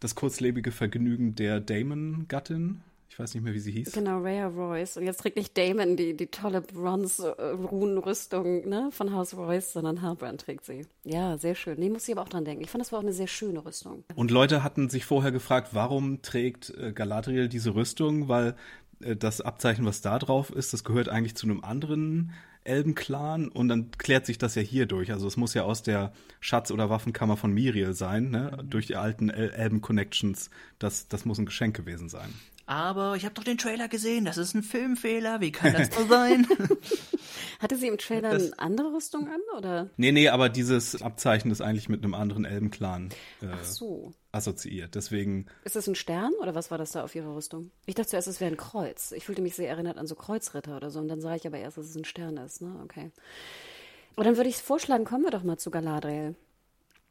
das kurzlebige Vergnügen der Damon-Gattin. Ich weiß nicht mehr, wie sie hieß. Genau, Rhea Royce. Und jetzt trägt nicht Damon die, die tolle Bronze-Runenrüstung ne, von House Royce, sondern Halbrand trägt sie. Ja, sehr schön. Nee, muss ich aber auch dran denken. Ich fand, das war auch eine sehr schöne Rüstung. Und Leute hatten sich vorher gefragt, warum trägt äh, Galadriel diese Rüstung? Weil äh, das Abzeichen, was da drauf ist, das gehört eigentlich zu einem anderen Elbenclan und dann klärt sich das ja hier durch. Also es muss ja aus der Schatz- oder Waffenkammer von Miriel sein, ne? durch die alten El Elben-Connections. Das, das muss ein Geschenk gewesen sein aber ich habe doch den Trailer gesehen, das ist ein Filmfehler, wie kann das so sein? Hatte sie im Trailer das, eine andere Rüstung an, oder? Nee, nee, aber dieses Abzeichen ist eigentlich mit einem anderen Elbenclan äh, Ach so. assoziiert, deswegen... Ist das ein Stern, oder was war das da auf ihrer Rüstung? Ich dachte zuerst, es wäre ein Kreuz. Ich fühlte mich sehr erinnert an so Kreuzritter oder so, und dann sah ich aber erst, dass es ein Stern ist, ne, okay. Und dann würde ich vorschlagen, kommen wir doch mal zu Galadriel.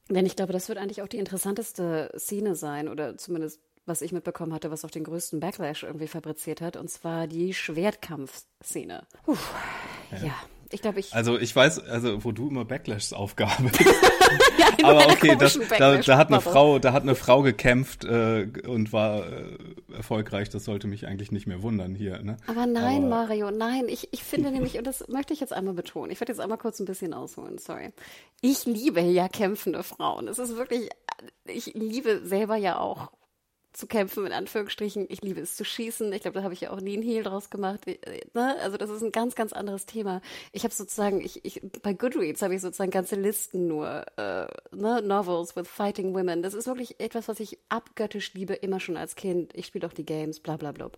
Denn ich glaube, das wird eigentlich auch die interessanteste Szene sein, oder zumindest was ich mitbekommen hatte, was auch den größten Backlash irgendwie fabriziert hat, und zwar die Schwertkampfszene. Puh, ja. ja. Ich glaube, ich. Also ich weiß, also wo du immer Backlashs aufgabelst. ja, Aber okay, das, da, da, hat eine Frau, da hat eine Frau gekämpft äh, und war äh, erfolgreich. Das sollte mich eigentlich nicht mehr wundern hier. Ne? Aber nein, Aber, Mario, nein. Ich, ich finde nämlich, und das möchte ich jetzt einmal betonen. Ich werde jetzt einmal kurz ein bisschen ausholen. Sorry. Ich liebe ja kämpfende Frauen. Es ist wirklich, ich liebe selber ja auch zu kämpfen, in Anführungsstrichen. Ich liebe es zu schießen. Ich glaube, da habe ich ja auch nie einen Heal draus gemacht. Äh, ne? Also das ist ein ganz, ganz anderes Thema. Ich habe sozusagen, ich, ich, bei Goodreads habe ich sozusagen ganze Listen nur, äh, ne? Novels with Fighting Women. Das ist wirklich etwas, was ich abgöttisch liebe, immer schon als Kind. Ich spiele auch die Games, bla bla bla.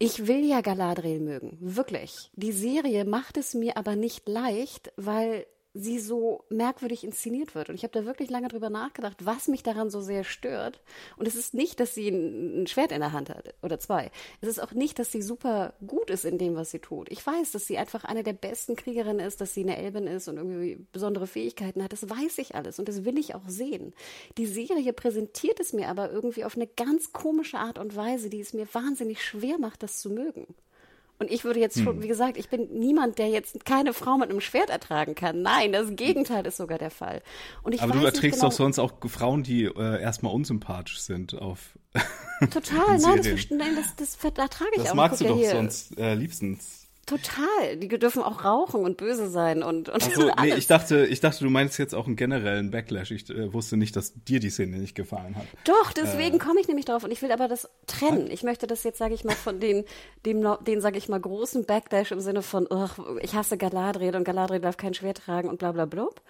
Ich will ja Galadriel mögen, wirklich. Die Serie macht es mir aber nicht leicht, weil sie so merkwürdig inszeniert wird. Und ich habe da wirklich lange drüber nachgedacht, was mich daran so sehr stört. Und es ist nicht, dass sie ein, ein, Schwert in der Hand hat oder zwei. Es ist auch nicht, dass sie super gut ist in dem, was sie tut. Ich weiß, dass sie einfach eine der besten Kriegerinnen ist, dass sie eine Elbin ist und irgendwie besondere Fähigkeiten hat. Das weiß ich alles und das will ich auch sehen. Die Serie präsentiert es mir aber irgendwie auf eine ganz komische Art und Weise, die es mir wahnsinnig schwer macht, das zu mögen. Und ich würde jetzt schon, hm. wie gesagt, ich bin niemand, der jetzt keine Frau mit einem Schwert ertragen kann. Nein, das Gegenteil ist sogar der Fall. Und ich Aber du erträgst genau, doch sonst auch Frauen, die äh, erstmal unsympathisch sind auf. Total, nein, das, nein, das, das, ertrage ich das auch. Das magst du doch hier. sonst äh, liebstens. Total. Die dürfen auch rauchen und böse sein und, und so, nee, ich dachte, ich dachte, du meinst jetzt auch einen generellen Backlash. Ich äh, wusste nicht, dass dir die Szene nicht gefallen hat. Doch, deswegen äh, komme ich nämlich drauf und ich will aber das trennen. Ich möchte das jetzt, sage ich mal, von den, dem, den, sage ich mal, großen Backlash im Sinne von, ich hasse Galadriel und Galadriel darf kein Schwert tragen und bla bla blub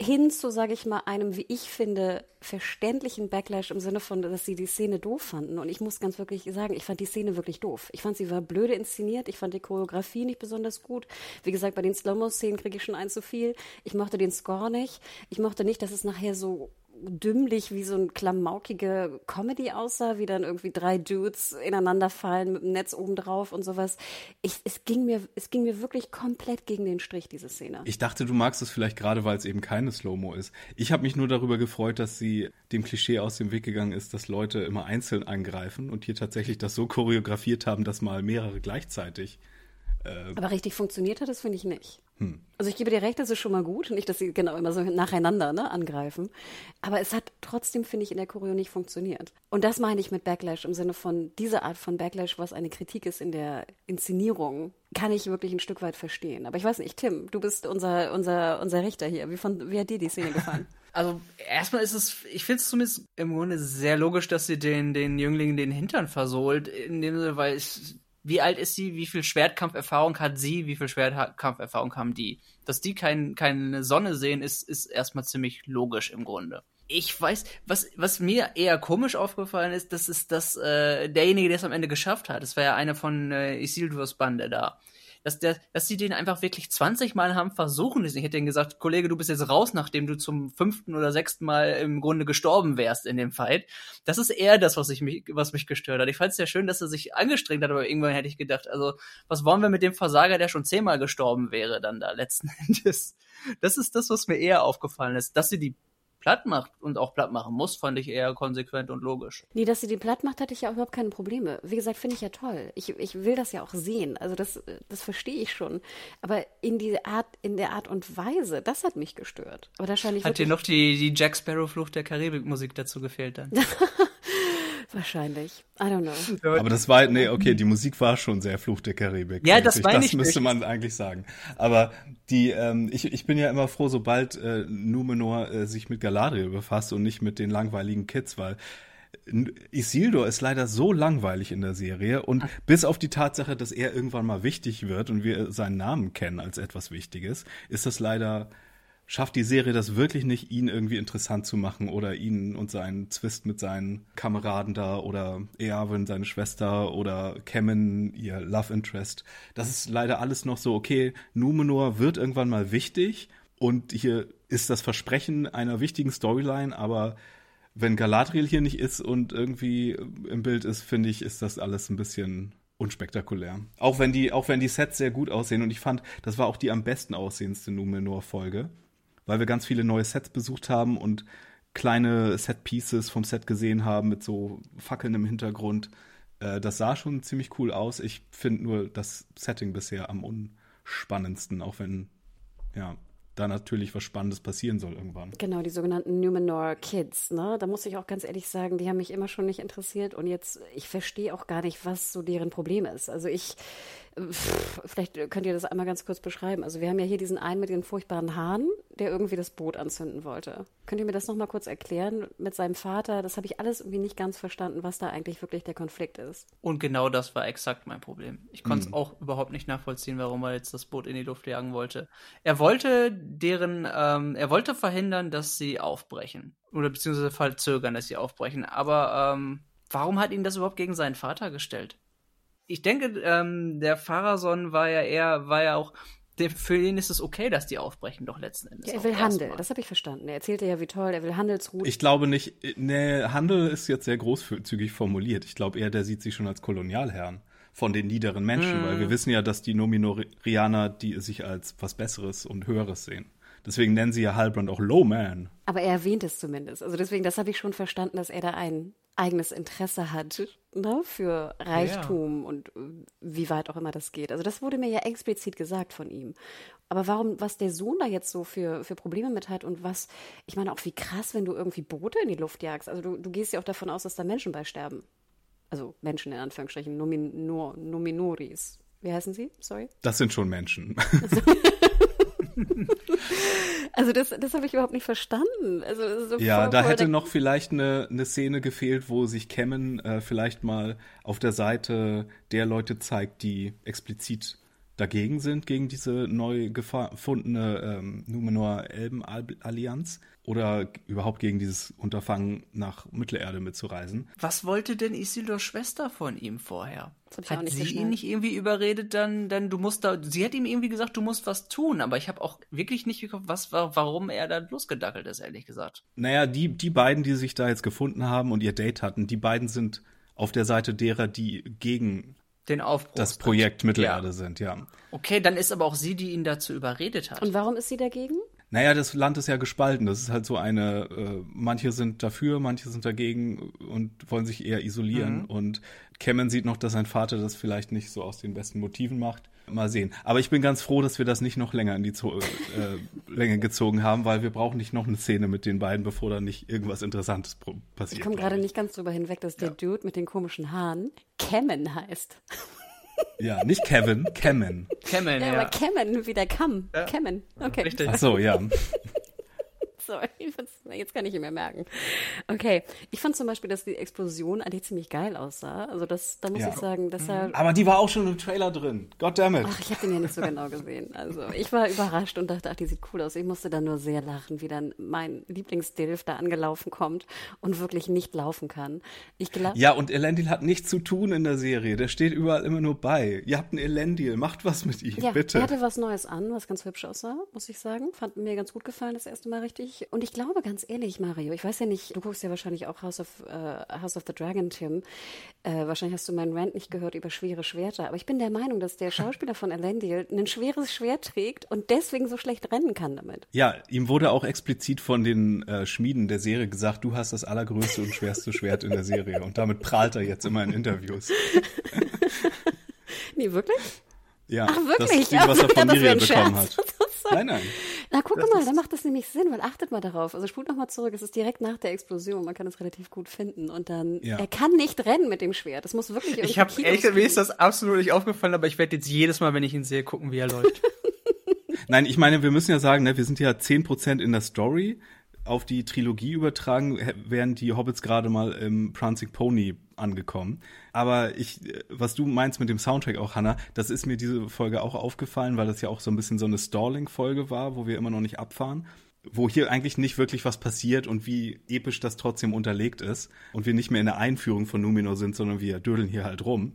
hin zu, sage ich mal, einem, wie ich finde, verständlichen Backlash im Sinne von, dass sie die Szene doof fanden. Und ich muss ganz wirklich sagen, ich fand die Szene wirklich doof. Ich fand, sie war blöde inszeniert. Ich fand die Choreografie nicht besonders gut. Wie gesagt, bei den Slow-Mo-Szenen kriege ich schon ein zu viel. Ich mochte den Score nicht. Ich mochte nicht, dass es nachher so dümmlich wie so ein klamaukige Comedy aussah, wie dann irgendwie drei Dudes ineinander fallen mit dem Netz oben drauf und sowas. Ich, es ging mir, es ging mir wirklich komplett gegen den Strich, diese Szene. Ich dachte, du magst es vielleicht gerade, weil es eben keine Slow-Mo ist. Ich habe mich nur darüber gefreut, dass sie dem Klischee aus dem Weg gegangen ist, dass Leute immer einzeln angreifen und hier tatsächlich das so choreografiert haben, dass mal mehrere gleichzeitig äh, Aber richtig funktioniert hat das, finde ich nicht. Hm. Also ich gebe dir recht, das ist schon mal gut. Nicht, dass sie genau immer so nacheinander ne, angreifen. Aber es hat trotzdem, finde ich, in der Choreo nicht funktioniert. Und das meine ich mit Backlash im Sinne von dieser Art von Backlash, was eine Kritik ist in der Inszenierung, kann ich wirklich ein Stück weit verstehen. Aber ich weiß nicht, Tim, du bist unser, unser, unser Richter hier. Wie, von, wie hat dir die Szene gefallen? Also erstmal ist es, ich finde es zumindest im Grunde sehr logisch, dass sie den, den Jünglingen den Hintern versohlt, in dem Sinne, weil ich wie alt ist sie, wie viel Schwertkampferfahrung hat sie, wie viel Schwertkampferfahrung haben die. Dass die kein, keine Sonne sehen, ist, ist erstmal ziemlich logisch im Grunde. Ich weiß, was, was mir eher komisch aufgefallen ist, das ist, dass äh, derjenige, der es am Ende geschafft hat, das war ja einer von äh, Isildurs Bande da dass, der, dass sie den einfach wirklich 20 Mal haben versuchen Ich hätte ihnen gesagt, Kollege, du bist jetzt raus, nachdem du zum fünften oder sechsten Mal im Grunde gestorben wärst in dem Fight. Das ist eher das, was, ich mich, was mich gestört hat. Ich fand es ja schön, dass er sich angestrengt hat, aber irgendwann hätte ich gedacht, also, was wollen wir mit dem Versager, der schon zehnmal gestorben wäre, dann da letzten Endes? Das ist das, was mir eher aufgefallen ist. Dass sie die platt macht und auch platt machen muss, fand ich eher konsequent und logisch. Nee, dass sie die platt macht, hatte ich ja auch überhaupt keine Probleme. Wie gesagt, finde ich ja toll. Ich, ich will das ja auch sehen. Also das, das verstehe ich schon. Aber in die Art, in der Art und Weise, das hat mich gestört. Aber da scheint Hat dir noch die, die Jack Sparrow Flucht der Karibik Musik dazu gefehlt dann? Wahrscheinlich. I don't know. Aber das war, nee, okay, die Musik war schon sehr Fluch der Karibik. Ja, das meine ich. Das müsste man eigentlich sagen. Aber die, ähm, ich, ich bin ja immer froh, sobald äh, Numenor äh, sich mit Galadriel befasst und nicht mit den langweiligen Kids, weil Isildur ist leider so langweilig in der Serie und bis auf die Tatsache, dass er irgendwann mal wichtig wird und wir seinen Namen kennen als etwas Wichtiges, ist das leider schafft die Serie das wirklich nicht, ihn irgendwie interessant zu machen oder ihn und seinen Zwist mit seinen Kameraden da oder Eowyn, seine Schwester oder Kemen, ihr Love Interest. Das ist leider alles noch so, okay, Numenor wird irgendwann mal wichtig und hier ist das Versprechen einer wichtigen Storyline, aber wenn Galadriel hier nicht ist und irgendwie im Bild ist, finde ich, ist das alles ein bisschen unspektakulär. Auch wenn die, auch wenn die Sets sehr gut aussehen und ich fand, das war auch die am besten aussehendste Numenor-Folge weil wir ganz viele neue Sets besucht haben und kleine Set-Pieces vom Set gesehen haben mit so Fackeln im Hintergrund. Äh, das sah schon ziemlich cool aus. Ich finde nur das Setting bisher am unspannendsten, auch wenn ja da natürlich was Spannendes passieren soll irgendwann. Genau, die sogenannten Numenor Kids. Ne? Da muss ich auch ganz ehrlich sagen, die haben mich immer schon nicht interessiert und jetzt, ich verstehe auch gar nicht, was so deren Problem ist. Also ich, vielleicht könnt ihr das einmal ganz kurz beschreiben. Also wir haben ja hier diesen einen mit den furchtbaren Haaren, der irgendwie das Boot anzünden wollte. Könnt ihr mir das nochmal kurz erklären mit seinem Vater? Das habe ich alles irgendwie nicht ganz verstanden, was da eigentlich wirklich der Konflikt ist. Und genau das war exakt mein Problem. Ich konnte es hm. auch überhaupt nicht nachvollziehen, warum er jetzt das Boot in die Luft jagen wollte. Er wollte deren, ähm, er wollte verhindern, dass sie aufbrechen. Oder beziehungsweise verzögern, dass sie aufbrechen. Aber ähm, warum hat ihn das überhaupt gegen seinen Vater gestellt? Ich denke, ähm, der Pharason war ja eher, war ja auch, der, für ihn ist es okay, dass die aufbrechen, doch letzten Endes. Ja, er will Handel, das habe ich verstanden. Er erzählte ja, wie toll, er will Handelsrouten. Ich glaube nicht, ne, Handel ist jetzt sehr großzügig formuliert. Ich glaube eher, der sieht sich schon als Kolonialherrn von den niederen Menschen, hm. weil wir wissen ja, dass die Nominorianer, die sich als was Besseres und Höheres sehen. Deswegen nennen sie ja Halbrand auch Low Man. Aber er erwähnt es zumindest. Also deswegen, das habe ich schon verstanden, dass er da ein eigenes Interesse hat ne, für Reichtum ja. und äh, wie weit auch immer das geht. Also das wurde mir ja explizit gesagt von ihm. Aber warum, was der Sohn da jetzt so für, für Probleme mit hat und was, ich meine auch wie krass, wenn du irgendwie Boote in die Luft jagst. Also du, du gehst ja auch davon aus, dass da Menschen bei sterben. Also Menschen in Anführungsstrichen, Nomin, nur, Nominoris. Wie heißen sie? Sorry. Das sind schon Menschen. Also, also das, das habe ich überhaupt nicht verstanden. Also so ja, da hätte noch vielleicht eine, eine Szene gefehlt, wo sich Kemmen äh, vielleicht mal auf der Seite der Leute zeigt, die explizit dagegen sind, gegen diese neu gefundene ähm, Numenor-Elben-Allianz oder überhaupt gegen dieses Unterfangen nach Mittelerde mitzureisen. Was wollte denn Isildurs Schwester von ihm vorher? Hat sie ihn nicht irgendwie überredet, dann, dann du musst da, sie hat ihm irgendwie gesagt, du musst was tun, aber ich habe auch wirklich nicht geguckt, was, warum er da losgedackelt ist, ehrlich gesagt. Naja, die, die beiden, die sich da jetzt gefunden haben und ihr Date hatten, die beiden sind auf der Seite derer, die gegen den Aufbruch. Das Projekt Mittelerde ja. sind, ja. Okay, dann ist aber auch sie, die ihn dazu überredet hat. Und warum ist sie dagegen? Naja, das Land ist ja gespalten. Das ist halt so eine, äh, manche sind dafür, manche sind dagegen und wollen sich eher isolieren. Mhm. Und Cameron sieht noch, dass sein Vater das vielleicht nicht so aus den besten Motiven macht. Mal sehen. Aber ich bin ganz froh, dass wir das nicht noch länger in die Zo äh, Länge gezogen haben, weil wir brauchen nicht noch eine Szene mit den beiden, bevor da nicht irgendwas Interessantes passiert. Ich komme gerade nicht ganz drüber hinweg, dass der ja. Dude mit den komischen Haaren Cameron heißt. Ja, nicht Kevin, Kemen. Kemen, ja. ja. aber Kemen wie der Kamm. Ja. Kemen, okay. Richtig. Ach so, ja. Sorry, jetzt kann ich ihn mir merken. Okay, ich fand zum Beispiel, dass die Explosion eigentlich ziemlich geil aussah. Also das, da muss ja. ich sagen, dass er. Aber die war auch schon im Trailer drin. Goddammit. Ach, ich habe den ja nicht so genau gesehen. Also ich war überrascht und dachte, ach, die sieht cool aus. Ich musste dann nur sehr lachen, wie dann mein Lieblingsdilf da angelaufen kommt und wirklich nicht laufen kann. Ich glaub, ja, und Elendil hat nichts zu tun in der Serie. Der steht überall immer nur bei. Ihr habt einen Elendil, macht was mit ihm, ja, bitte. Er hatte was Neues an, was ganz hübsch aussah, muss ich sagen. Fand mir ganz gut gefallen das erste Mal richtig und ich glaube ganz ehrlich, Mario, ich weiß ja nicht, du guckst ja wahrscheinlich auch House of, uh, House of the Dragon, Tim. Äh, wahrscheinlich hast du meinen Rant nicht gehört über schwere Schwerter, aber ich bin der Meinung, dass der Schauspieler von Elendil ein schweres Schwert trägt und deswegen so schlecht rennen kann damit. Ja, ihm wurde auch explizit von den äh, Schmieden der Serie gesagt, du hast das allergrößte und schwerste Schwert in der Serie und damit prahlt er jetzt immer in Interviews. nee, wirklich? Ja, Ach, wirklich? das ist Ding, was er von Miriam bekommen hat. Nein, nein. Guck das mal, da macht das nämlich Sinn, weil achtet mal darauf. Also spult nochmal zurück, es ist direkt nach der Explosion, man kann es relativ gut finden. Und dann, ja. er kann nicht rennen mit dem Schwert. Das muss wirklich Ich habe echt, mir ist das absolut nicht aufgefallen, aber ich werde jetzt jedes Mal, wenn ich ihn sehe, gucken, wie er läuft. Nein, ich meine, wir müssen ja sagen, ne, wir sind ja 10% in der Story auf die Trilogie übertragen, wären die Hobbits gerade mal im Prancing Pony angekommen. Aber ich, was du meinst mit dem Soundtrack auch, Hannah, das ist mir diese Folge auch aufgefallen, weil das ja auch so ein bisschen so eine Stalling-Folge war, wo wir immer noch nicht abfahren wo hier eigentlich nicht wirklich was passiert und wie episch das trotzdem unterlegt ist und wir nicht mehr in der Einführung von Numenor sind, sondern wir dödeln hier halt rum,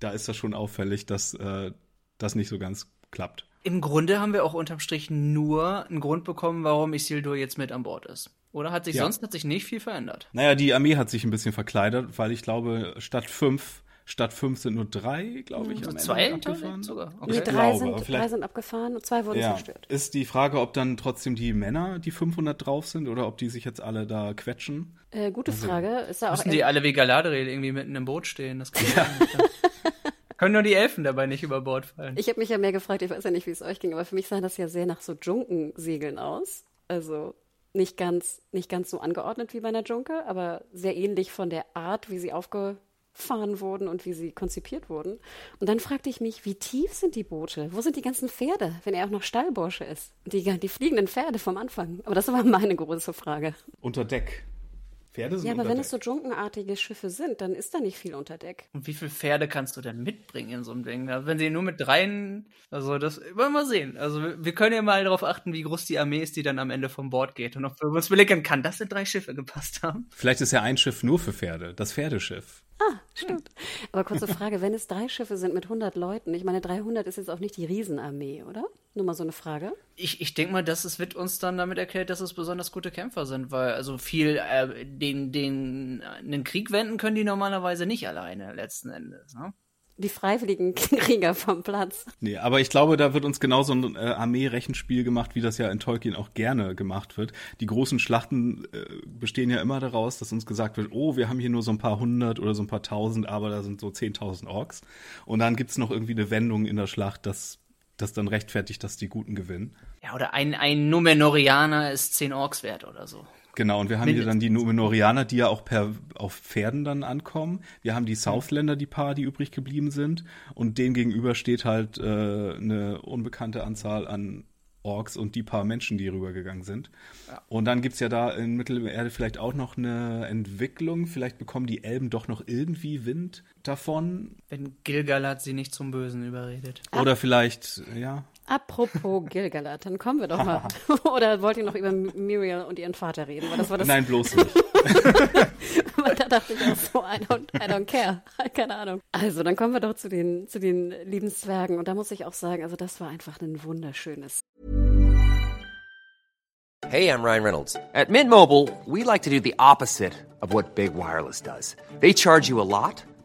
da ist das schon auffällig, dass äh, das nicht so ganz klappt. Im Grunde haben wir auch unterm Strich nur einen Grund bekommen, warum Isildur jetzt mit an Bord ist. Oder hat sich ja. sonst hat sich nicht viel verändert? Naja, die Armee hat sich ein bisschen verkleidert, weil ich glaube, statt fünf Statt fünf sind nur drei, glaube ich, hm, am zwei Ende abgefahren. Sogar. Okay. Nee, drei, glaube, sind, drei sind abgefahren und zwei wurden ja. zerstört. Ist die Frage, ob dann trotzdem die Männer die 500 drauf sind oder ob die sich jetzt alle da quetschen? Äh, gute also, Frage. Ist ja auch müssen die alle wie Galadriel irgendwie mitten im Boot stehen? Das kann ja. Können nur die Elfen dabei nicht über Bord fallen. Ich habe mich ja mehr gefragt, ich weiß ja nicht, wie es euch ging, aber für mich sah das ja sehr nach so Junkensegeln aus. Also nicht ganz, nicht ganz so angeordnet wie bei einer Junke, aber sehr ähnlich von der Art, wie sie aufgefahren wurden und wie sie konzipiert wurden. Und dann fragte ich mich, wie tief sind die Boote? Wo sind die ganzen Pferde, wenn er auch noch Stallbursche ist? Die, die fliegenden Pferde vom Anfang. Aber das war meine große Frage. Unter Deck. Pferde sind Ja, aber wenn Deck. es so junkenartige Schiffe sind, dann ist da nicht viel unter Deck. Und wie viele Pferde kannst du denn mitbringen in so einem Ding? Also wenn sie nur mit dreien, also das wollen wir mal sehen. Also wir können ja mal darauf achten, wie groß die Armee ist, die dann am Ende vom Bord geht. Und ob wir uns überlegen kann, dass sind drei Schiffe gepasst haben. Vielleicht ist ja ein Schiff nur für Pferde, das Pferdeschiff. Ah, stimmt. Aber kurze Frage, wenn es drei Schiffe sind mit 100 Leuten, ich meine, 300 ist jetzt auch nicht die Riesenarmee, oder? Nur mal so eine Frage. Ich, ich denke mal, dass es wird uns dann damit erklärt, dass es besonders gute Kämpfer sind, weil also viel äh, den, den, den Krieg wenden können die normalerweise nicht alleine letzten Endes. Ne? Die freiwilligen Krieger vom Platz. Nee, aber ich glaube, da wird uns genauso ein äh, Armee-Rechenspiel gemacht, wie das ja in Tolkien auch gerne gemacht wird. Die großen Schlachten äh, bestehen ja immer daraus, dass uns gesagt wird, oh, wir haben hier nur so ein paar hundert oder so ein paar tausend, aber da sind so zehntausend Orks. Und dann gibt's noch irgendwie eine Wendung in der Schlacht, dass das dann rechtfertigt, dass die Guten gewinnen. Ja, oder ein, ein Numenorianer ist zehn Orks wert oder so. Genau, und wir haben hier dann die Numenorianer, die ja auch per auf Pferden dann ankommen. Wir haben die Southländer, die paar, die übrig geblieben sind. Und dem gegenüber steht halt äh, eine unbekannte Anzahl an Orks und die paar Menschen, die rübergegangen sind. Ja. Und dann gibt's ja da in Mittelerde vielleicht auch noch eine Entwicklung. Vielleicht bekommen die Elben doch noch irgendwie Wind davon. Wenn Gilgalad sie nicht zum Bösen überredet. Oder vielleicht, ja. Apropos Gilgalad, dann kommen wir doch mal. Oder wollt ihr noch über Muriel und ihren Vater reden? Weil das war das Nein, bloß nicht. da dachte ich auch so, I don't, I don't care. Keine Ahnung. Also, dann kommen wir doch zu den, zu den lieben Zwergen. Und da muss ich auch sagen, also das war einfach ein wunderschönes. Hey, I'm Ryan Reynolds. At Mint Mobile, we like to do the opposite of what Big Wireless does. They charge you a lot.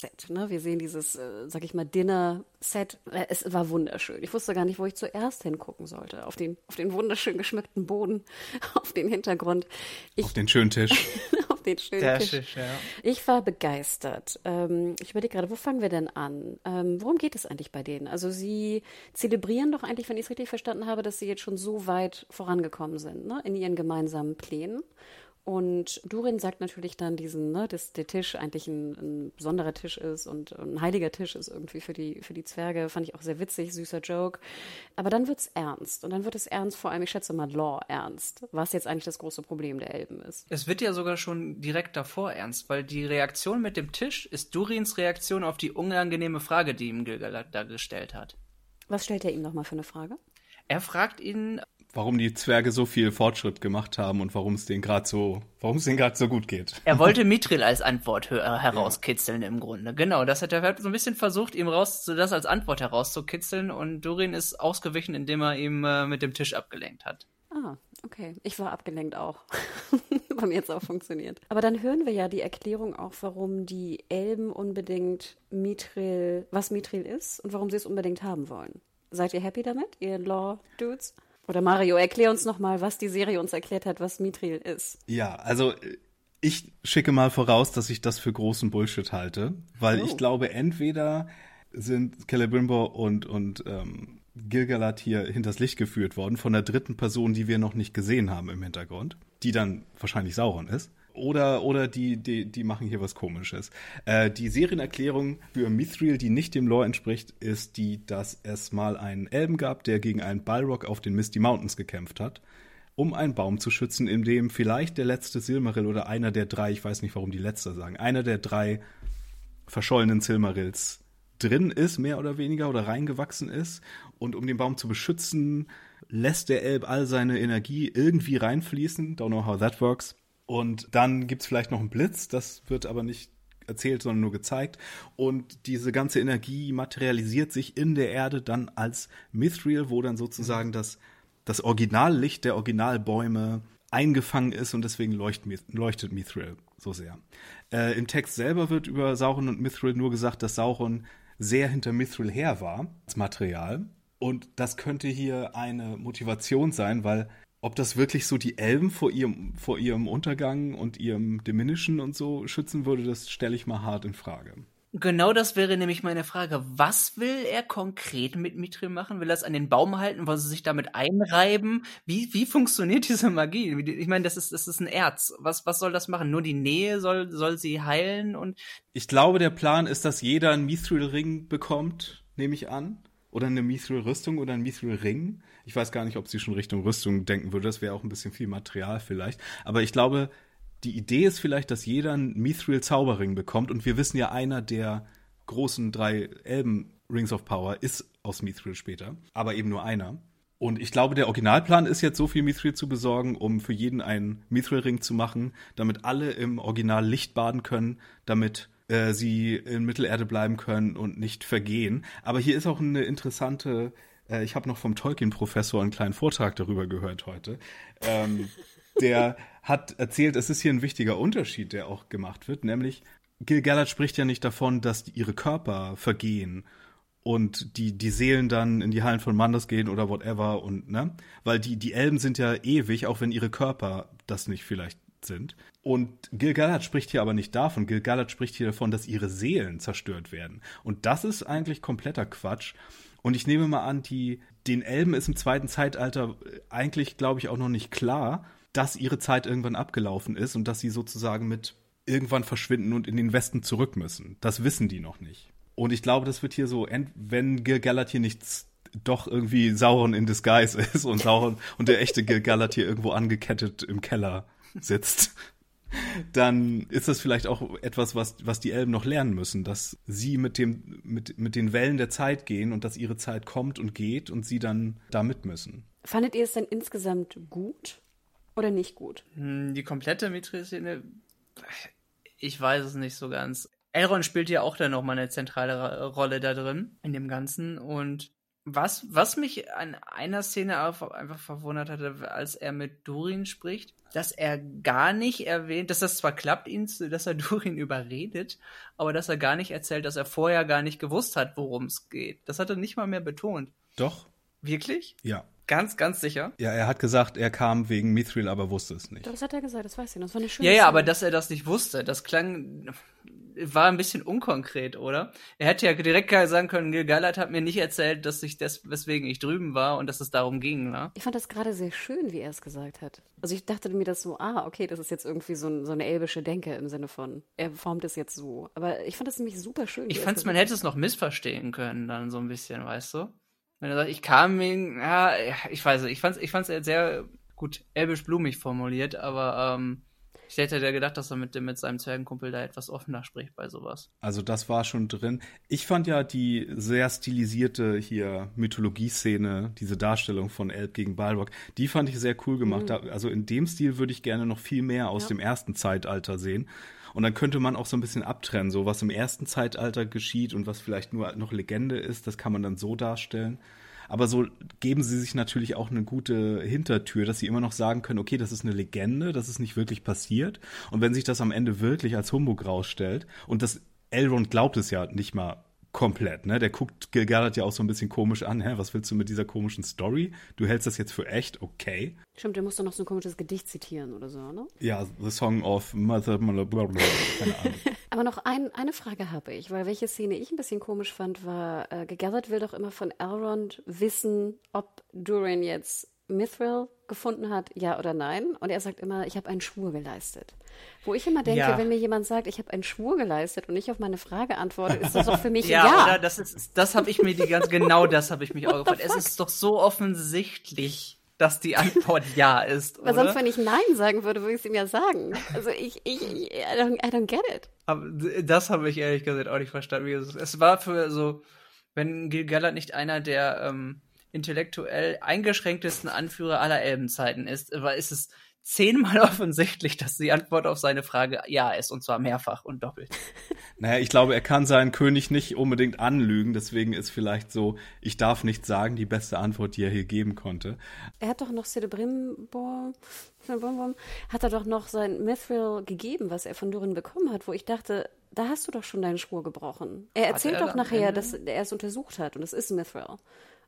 Set. Ne? Wir sehen dieses, äh, sag ich mal, Dinner-Set. Äh, es war wunderschön. Ich wusste gar nicht, wo ich zuerst hingucken sollte. Auf den, auf den wunderschön geschmückten Boden, auf den Hintergrund. Ich, auf den schönen Tisch. auf den schönen Der Tisch. Tisch ja. Ich war begeistert. Ähm, ich überlege gerade, wo fangen wir denn an? Ähm, worum geht es eigentlich bei denen? Also sie zelebrieren doch eigentlich, wenn ich es richtig verstanden habe, dass sie jetzt schon so weit vorangekommen sind, ne? in ihren gemeinsamen Plänen. Und Durin sagt natürlich dann diesen, ne, dass der Tisch eigentlich ein, ein, besonderer Tisch ist und ein heiliger Tisch ist irgendwie für die, für die Zwerge. Fand ich auch sehr witzig, süßer Joke. Aber dann wird es ernst. Und dann wird es ernst, vor allem, ich schätze mal, Law ernst. Was jetzt eigentlich das große Problem der Elben ist. Es wird ja sogar schon direkt davor ernst, weil die Reaktion mit dem Tisch ist Durins Reaktion auf die unangenehme Frage, die ihm Gilgalad da gestellt hat. Was stellt er ihm nochmal für eine Frage? Er fragt ihn, warum die Zwerge so viel Fortschritt gemacht haben und warum es denen gerade so, warum es denen gerade so gut geht. Er wollte Mithril als Antwort herauskitzeln ja. im Grunde. Genau, das hat er so ein bisschen versucht, ihm raus, das als Antwort herauszukitzeln und Durin ist ausgewichen, indem er ihm äh, mit dem Tisch abgelenkt hat. Ah, okay. Ich war abgelenkt auch. Bei mir jetzt auch funktioniert. Aber dann hören wir ja die Erklärung auch, warum die Elben unbedingt Mithril, was Mithril ist und warum sie es unbedingt haben wollen. Seid ihr happy damit, ihr Law-Dudes? Oder Mario, erklär uns nochmal, was die Serie uns erklärt hat, was Mithril ist. Ja, also ich schicke mal voraus, dass ich das für großen Bullshit halte, weil oh. ich glaube, entweder sind Celebrimbor und, und ähm, Gilgalad hier hinters Licht geführt worden von der dritten Person, die wir noch nicht gesehen haben im Hintergrund, die dann wahrscheinlich Sauron ist. Oder, oder die, die, die machen hier was komisches. Äh, die Serienerklärung für Mithril, die nicht dem Lore entspricht, ist die, dass es mal einen Elben gab, der gegen einen Balrog auf den Misty Mountains gekämpft hat, um einen Baum zu schützen, in dem vielleicht der letzte Silmaril oder einer der drei, ich weiß nicht, warum die letzte sagen, einer der drei verschollenen Silmarils drin ist, mehr oder weniger, oder reingewachsen ist. Und um den Baum zu beschützen, lässt der Elb all seine Energie irgendwie reinfließen. Don't know how that works. Und dann gibt's vielleicht noch einen Blitz, das wird aber nicht erzählt, sondern nur gezeigt. Und diese ganze Energie materialisiert sich in der Erde dann als Mithril, wo dann sozusagen das, das Originallicht der Originalbäume eingefangen ist und deswegen leuchtet, leuchtet Mithril so sehr. Äh, Im Text selber wird über Sauron und Mithril nur gesagt, dass Sauron sehr hinter Mithril her war als Material. Und das könnte hier eine Motivation sein, weil ob das wirklich so die Elben vor ihrem, vor ihrem Untergang und ihrem Diminischen und so schützen würde, das stelle ich mal hart in Frage. Genau das wäre nämlich meine Frage. Was will er konkret mit Mithril machen? Will er es an den Baum halten? Wollen sie sich damit einreiben? Wie, wie funktioniert diese Magie? Ich meine, das ist, das ist ein Erz. Was, was soll das machen? Nur die Nähe soll, soll sie heilen und. Ich glaube, der Plan ist, dass jeder einen Mithril-Ring bekommt, nehme ich an. Oder eine Mithril-Rüstung oder ein Mithril-Ring. Ich weiß gar nicht, ob sie schon Richtung Rüstung denken würde. Das wäre auch ein bisschen viel Material vielleicht. Aber ich glaube, die Idee ist vielleicht, dass jeder einen Mithril-Zauberring bekommt. Und wir wissen ja, einer der großen drei Elben Rings of Power ist aus Mithril später. Aber eben nur einer. Und ich glaube, der Originalplan ist jetzt so viel Mithril zu besorgen, um für jeden einen Mithril-Ring zu machen, damit alle im Original Licht baden können, damit äh, sie in Mittelerde bleiben können und nicht vergehen. Aber hier ist auch eine interessante, äh, ich habe noch vom Tolkien-Professor einen kleinen Vortrag darüber gehört heute. Ähm, der hat erzählt, es ist hier ein wichtiger Unterschied, der auch gemacht wird, nämlich Gil-galad spricht ja nicht davon, dass ihre Körper vergehen und die, die Seelen dann in die Hallen von Mandos gehen oder whatever und, ne? Weil die, die Elben sind ja ewig, auch wenn ihre Körper das nicht vielleicht sind. Und Gil-galad spricht hier aber nicht davon. Gil-galad spricht hier davon, dass ihre Seelen zerstört werden. Und das ist eigentlich kompletter Quatsch. Und ich nehme mal an, die, den Elben ist im zweiten Zeitalter eigentlich, glaube ich, auch noch nicht klar, dass ihre Zeit irgendwann abgelaufen ist und dass sie sozusagen mit irgendwann verschwinden und in den Westen zurück müssen. Das wissen die noch nicht. Und ich glaube, das wird hier so, wenn Gil-galad hier nichts doch irgendwie Sauron in Disguise ist und Sauron und der echte Gil-galad hier irgendwo angekettet im Keller sitzt, dann ist das vielleicht auch etwas, was, was die Elben noch lernen müssen, dass sie mit dem, mit, mit den Wellen der Zeit gehen und dass ihre Zeit kommt und geht und sie dann da mit müssen. Fandet ihr es denn insgesamt gut oder nicht gut? Hm, Die komplette Mithril-Szene, ich weiß es nicht so ganz. Elrond spielt ja auch dann nochmal eine zentrale Ra- Rolle da drin, in dem Ganzen. Und was, was mich an einer Szene einfach verwundert hatte, als er mit Durin spricht, dass er gar nicht erwähnt, dass das zwar klappt, ihn zu, dass er Durin überredet, aber dass er gar nicht erzählt, dass er vorher gar nicht gewusst hat, worum es geht. Das hat er nicht mal mehr betont. Doch? Wirklich? Ja. Ganz, ganz sicher? Ja, er hat gesagt, er kam wegen Mithril, aber wusste es nicht. Das hat er gesagt, das weiß ich. Das war eine schöne Ja, ja, Szene. aber dass er das nicht wusste, das klang, war ein bisschen unkonkret, oder? Er hätte ja direkt sagen können, Gil Galad hat mir nicht erzählt, dass ich das, weswegen ich drüben war und dass es darum ging, ne? Ich fand das gerade sehr schön, wie er es gesagt hat. Also ich dachte mir das so, ah, okay, das ist jetzt irgendwie so, ein, so eine elbische Denke im Sinne von, er formt es jetzt so. Aber ich fand das nämlich super schön. Ich er es fand's, man hätte es noch missverstehen können, dann so ein bisschen, weißt du? Wenn er sagt, ich kam wegen, ja, ich weiß nicht, ich fand's, ich fand's sehr gut, elbisch-blumig formuliert, aber, ähm, ich hätte ja gedacht, dass er mit, dem- mit seinem Zwergenkumpel da etwas offener spricht bei sowas. Also das war schon drin. Ich fand ja die sehr stilisierte hier Mythologie-Szene, diese Darstellung von Elb gegen Balrog, die fand ich sehr cool gemacht. Da, also in dem Stil würde ich gerne noch viel mehr aus dem ersten Zeitalter sehen. Und dann könnte man auch so ein bisschen abtrennen, so was im ersten Zeitalter geschieht und was vielleicht nur noch Legende ist, das kann man dann so darstellen. Aber so geben sie sich natürlich auch eine gute Hintertür, dass sie immer noch sagen können, okay, das ist eine Legende, das ist nicht wirklich passiert. Und wenn sich das am Ende wirklich als Humbug rausstellt, und das Elrond glaubt es ja nicht mal komplett, ne? Der guckt Gil-galad ja auch so ein bisschen komisch an, hä, was willst du mit dieser komischen Story? Du hältst das jetzt für echt, okay? Stimmt, der musste noch so ein komisches Gedicht zitieren oder so, ne? Ja, The Song of Mother, blablabla, keine Ahnung. Aber noch ein, eine Frage habe ich, weil welche Szene ich ein bisschen komisch fand, war, äh, Gegathert will doch immer von Elrond wissen, ob Durin jetzt Mithril gefunden hat, ja oder nein. Und er sagt immer, ich habe einen Schwur geleistet. Wo ich immer denke, Ja. wenn mir jemand sagt, ich habe einen Schwur geleistet und ich auf meine Frage antworte, ist das doch für mich Ja, Ja. oder? Das ist, das habe ich mir die ganz, genau das habe ich mich auch gefragt. Es ist doch so offensichtlich, dass die Antwort ja ist, Weil sonst, wenn ich Nein sagen würde, würde ich es ihm ja sagen. Also ich, ich, ich I, don't, I don't get it. Aber das habe ich ehrlich gesagt auch nicht verstanden. Es, war für so, wenn Gil Galad nicht einer der ähm, intellektuell eingeschränktesten Anführer aller Elbenzeiten ist, war, ist es zehnmal offensichtlich, dass die Antwort auf seine Frage ja ist, und zwar mehrfach und doppelt. Naja, ich glaube, er kann seinen König nicht unbedingt anlügen, deswegen ist vielleicht so, ich darf nichts sagen, die beste Antwort, die er hier geben konnte. Er hat doch noch Celebrimbor, hat er doch noch sein Mithril gegeben, was er von Durin bekommen hat, wo ich dachte, da hast du doch schon deinen Schwur gebrochen. Er erzählt er doch nachher, Ende? dass er es untersucht hat und es ist Mithril.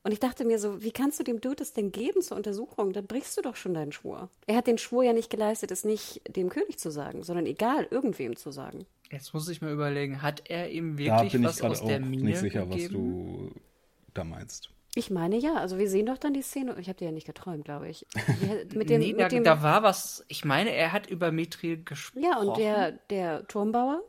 Und ich dachte mir so, wie kannst du dem Dude das denn geben zur Untersuchung? Dann brichst du doch schon deinen Schwur. Er hat den Schwur ja nicht geleistet, es nicht dem König zu sagen, sondern egal, irgendwem zu sagen. Jetzt muss ich mir überlegen, hat er ihm Da wirklich bin ich was gerade aus auch der Mine nicht sicher, was gegeben? du da meinst. Ich meine ja, also wir sehen doch dann die Szene, ich habe dir ja nicht geträumt, glaube ich. Mit dem, nee, da, mit dem, da war was, ich meine, er hat über Mithril gesprochen. Ja, und der, der Turmbauer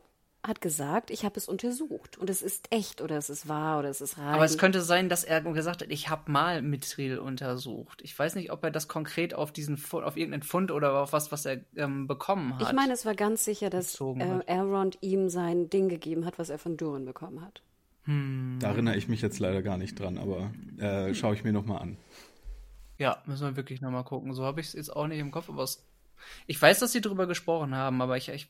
hat gesagt, ich habe es untersucht und es ist echt oder es ist wahr oder es ist rein. Aber es könnte sein, dass er gesagt hat, ich habe mal Mithril untersucht. Ich weiß nicht, ob er das konkret auf diesen auf irgendeinen Fund oder auf was, was er ähm, bekommen hat. ich meine, es war ganz sicher, dass äh. Elrond ihm sein Ding gegeben hat, was er von Durin bekommen hat. Da erinnere ich mich jetzt leider gar nicht dran, aber äh, schaue ich mir noch mal an. Ja, müssen wir wirklich nochmal gucken. So habe ich es jetzt auch nicht im Kopf, aber es, ich weiß, dass sie drüber gesprochen haben, aber ich, ich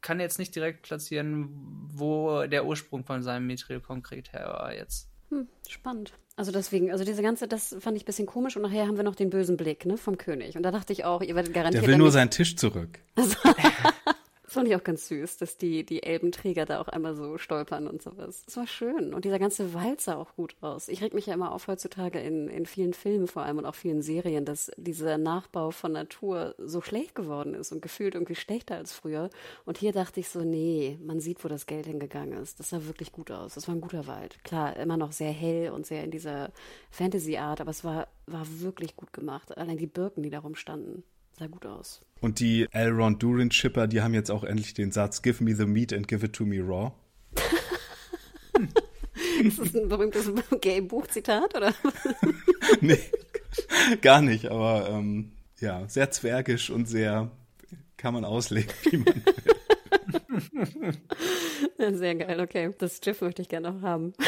kann jetzt nicht direkt platzieren, wo der Ursprung von seinem Mithril konkret her war jetzt. Hm, spannend. Also deswegen, also diese ganze, das fand ich ein bisschen komisch und nachher haben wir noch den bösen Blick, ne, vom König. Und da dachte ich auch, ihr werdet garantiert. Der will nur seinen Tisch zurück. Also, das fand ich auch ganz süß, dass die, die Elbenträger da auch einmal so stolpern und sowas. Das war schön. Und dieser ganze Wald sah auch gut aus. Ich reg mich ja immer auf heutzutage in, in vielen Filmen vor allem und auch vielen Serien, dass dieser Nachbau von Natur so schlecht geworden ist und gefühlt irgendwie schlechter als früher. Und hier dachte ich so, nee, man sieht, wo das Geld hingegangen ist. Das sah wirklich gut aus. Das war ein guter Wald. Klar, immer noch sehr hell und sehr in dieser Fantasy-Art, aber es war, war wirklich gut gemacht. Allein die Birken, die da rumstanden, sah gut aus. Und die Elrond Durin Shipper, die haben jetzt auch endlich den Satz Give me the meat and give it to me raw. Ist das ein berühmtes Gay-Buch-Zitat, oder? nee, gar nicht, aber ähm, ja, sehr zwergisch und sehr kann man auslegen, wie man will. Sehr geil, okay. Das Schiff möchte ich gerne noch haben.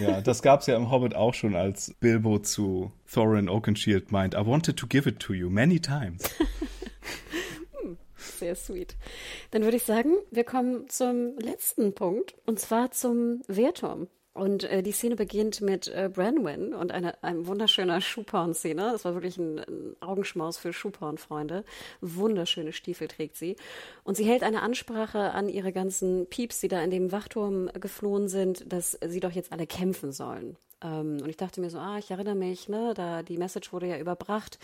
Ja, das gab es ja im Hobbit auch schon, als Bilbo zu Thorin Oakenshield meint, I wanted to give it to you many times. Sehr sweet. Dann würde ich sagen, wir kommen zum letzten Punkt und zwar zum Wehrturm. Und äh, die Szene beginnt mit äh, Branwyn und einer, einem wunderschöner Schuhporn-Szene. Das war wirklich ein, ein Augenschmaus für Schuhporn-Freunde. Wunderschöne Stiefel trägt sie. Und sie hält eine Ansprache an ihre ganzen Pieps, die da in dem Wachturm geflohen sind, dass sie doch jetzt alle kämpfen sollen. Ähm, und ich dachte mir so, ah, ich erinnere mich, ne, da die Message wurde ja überbracht,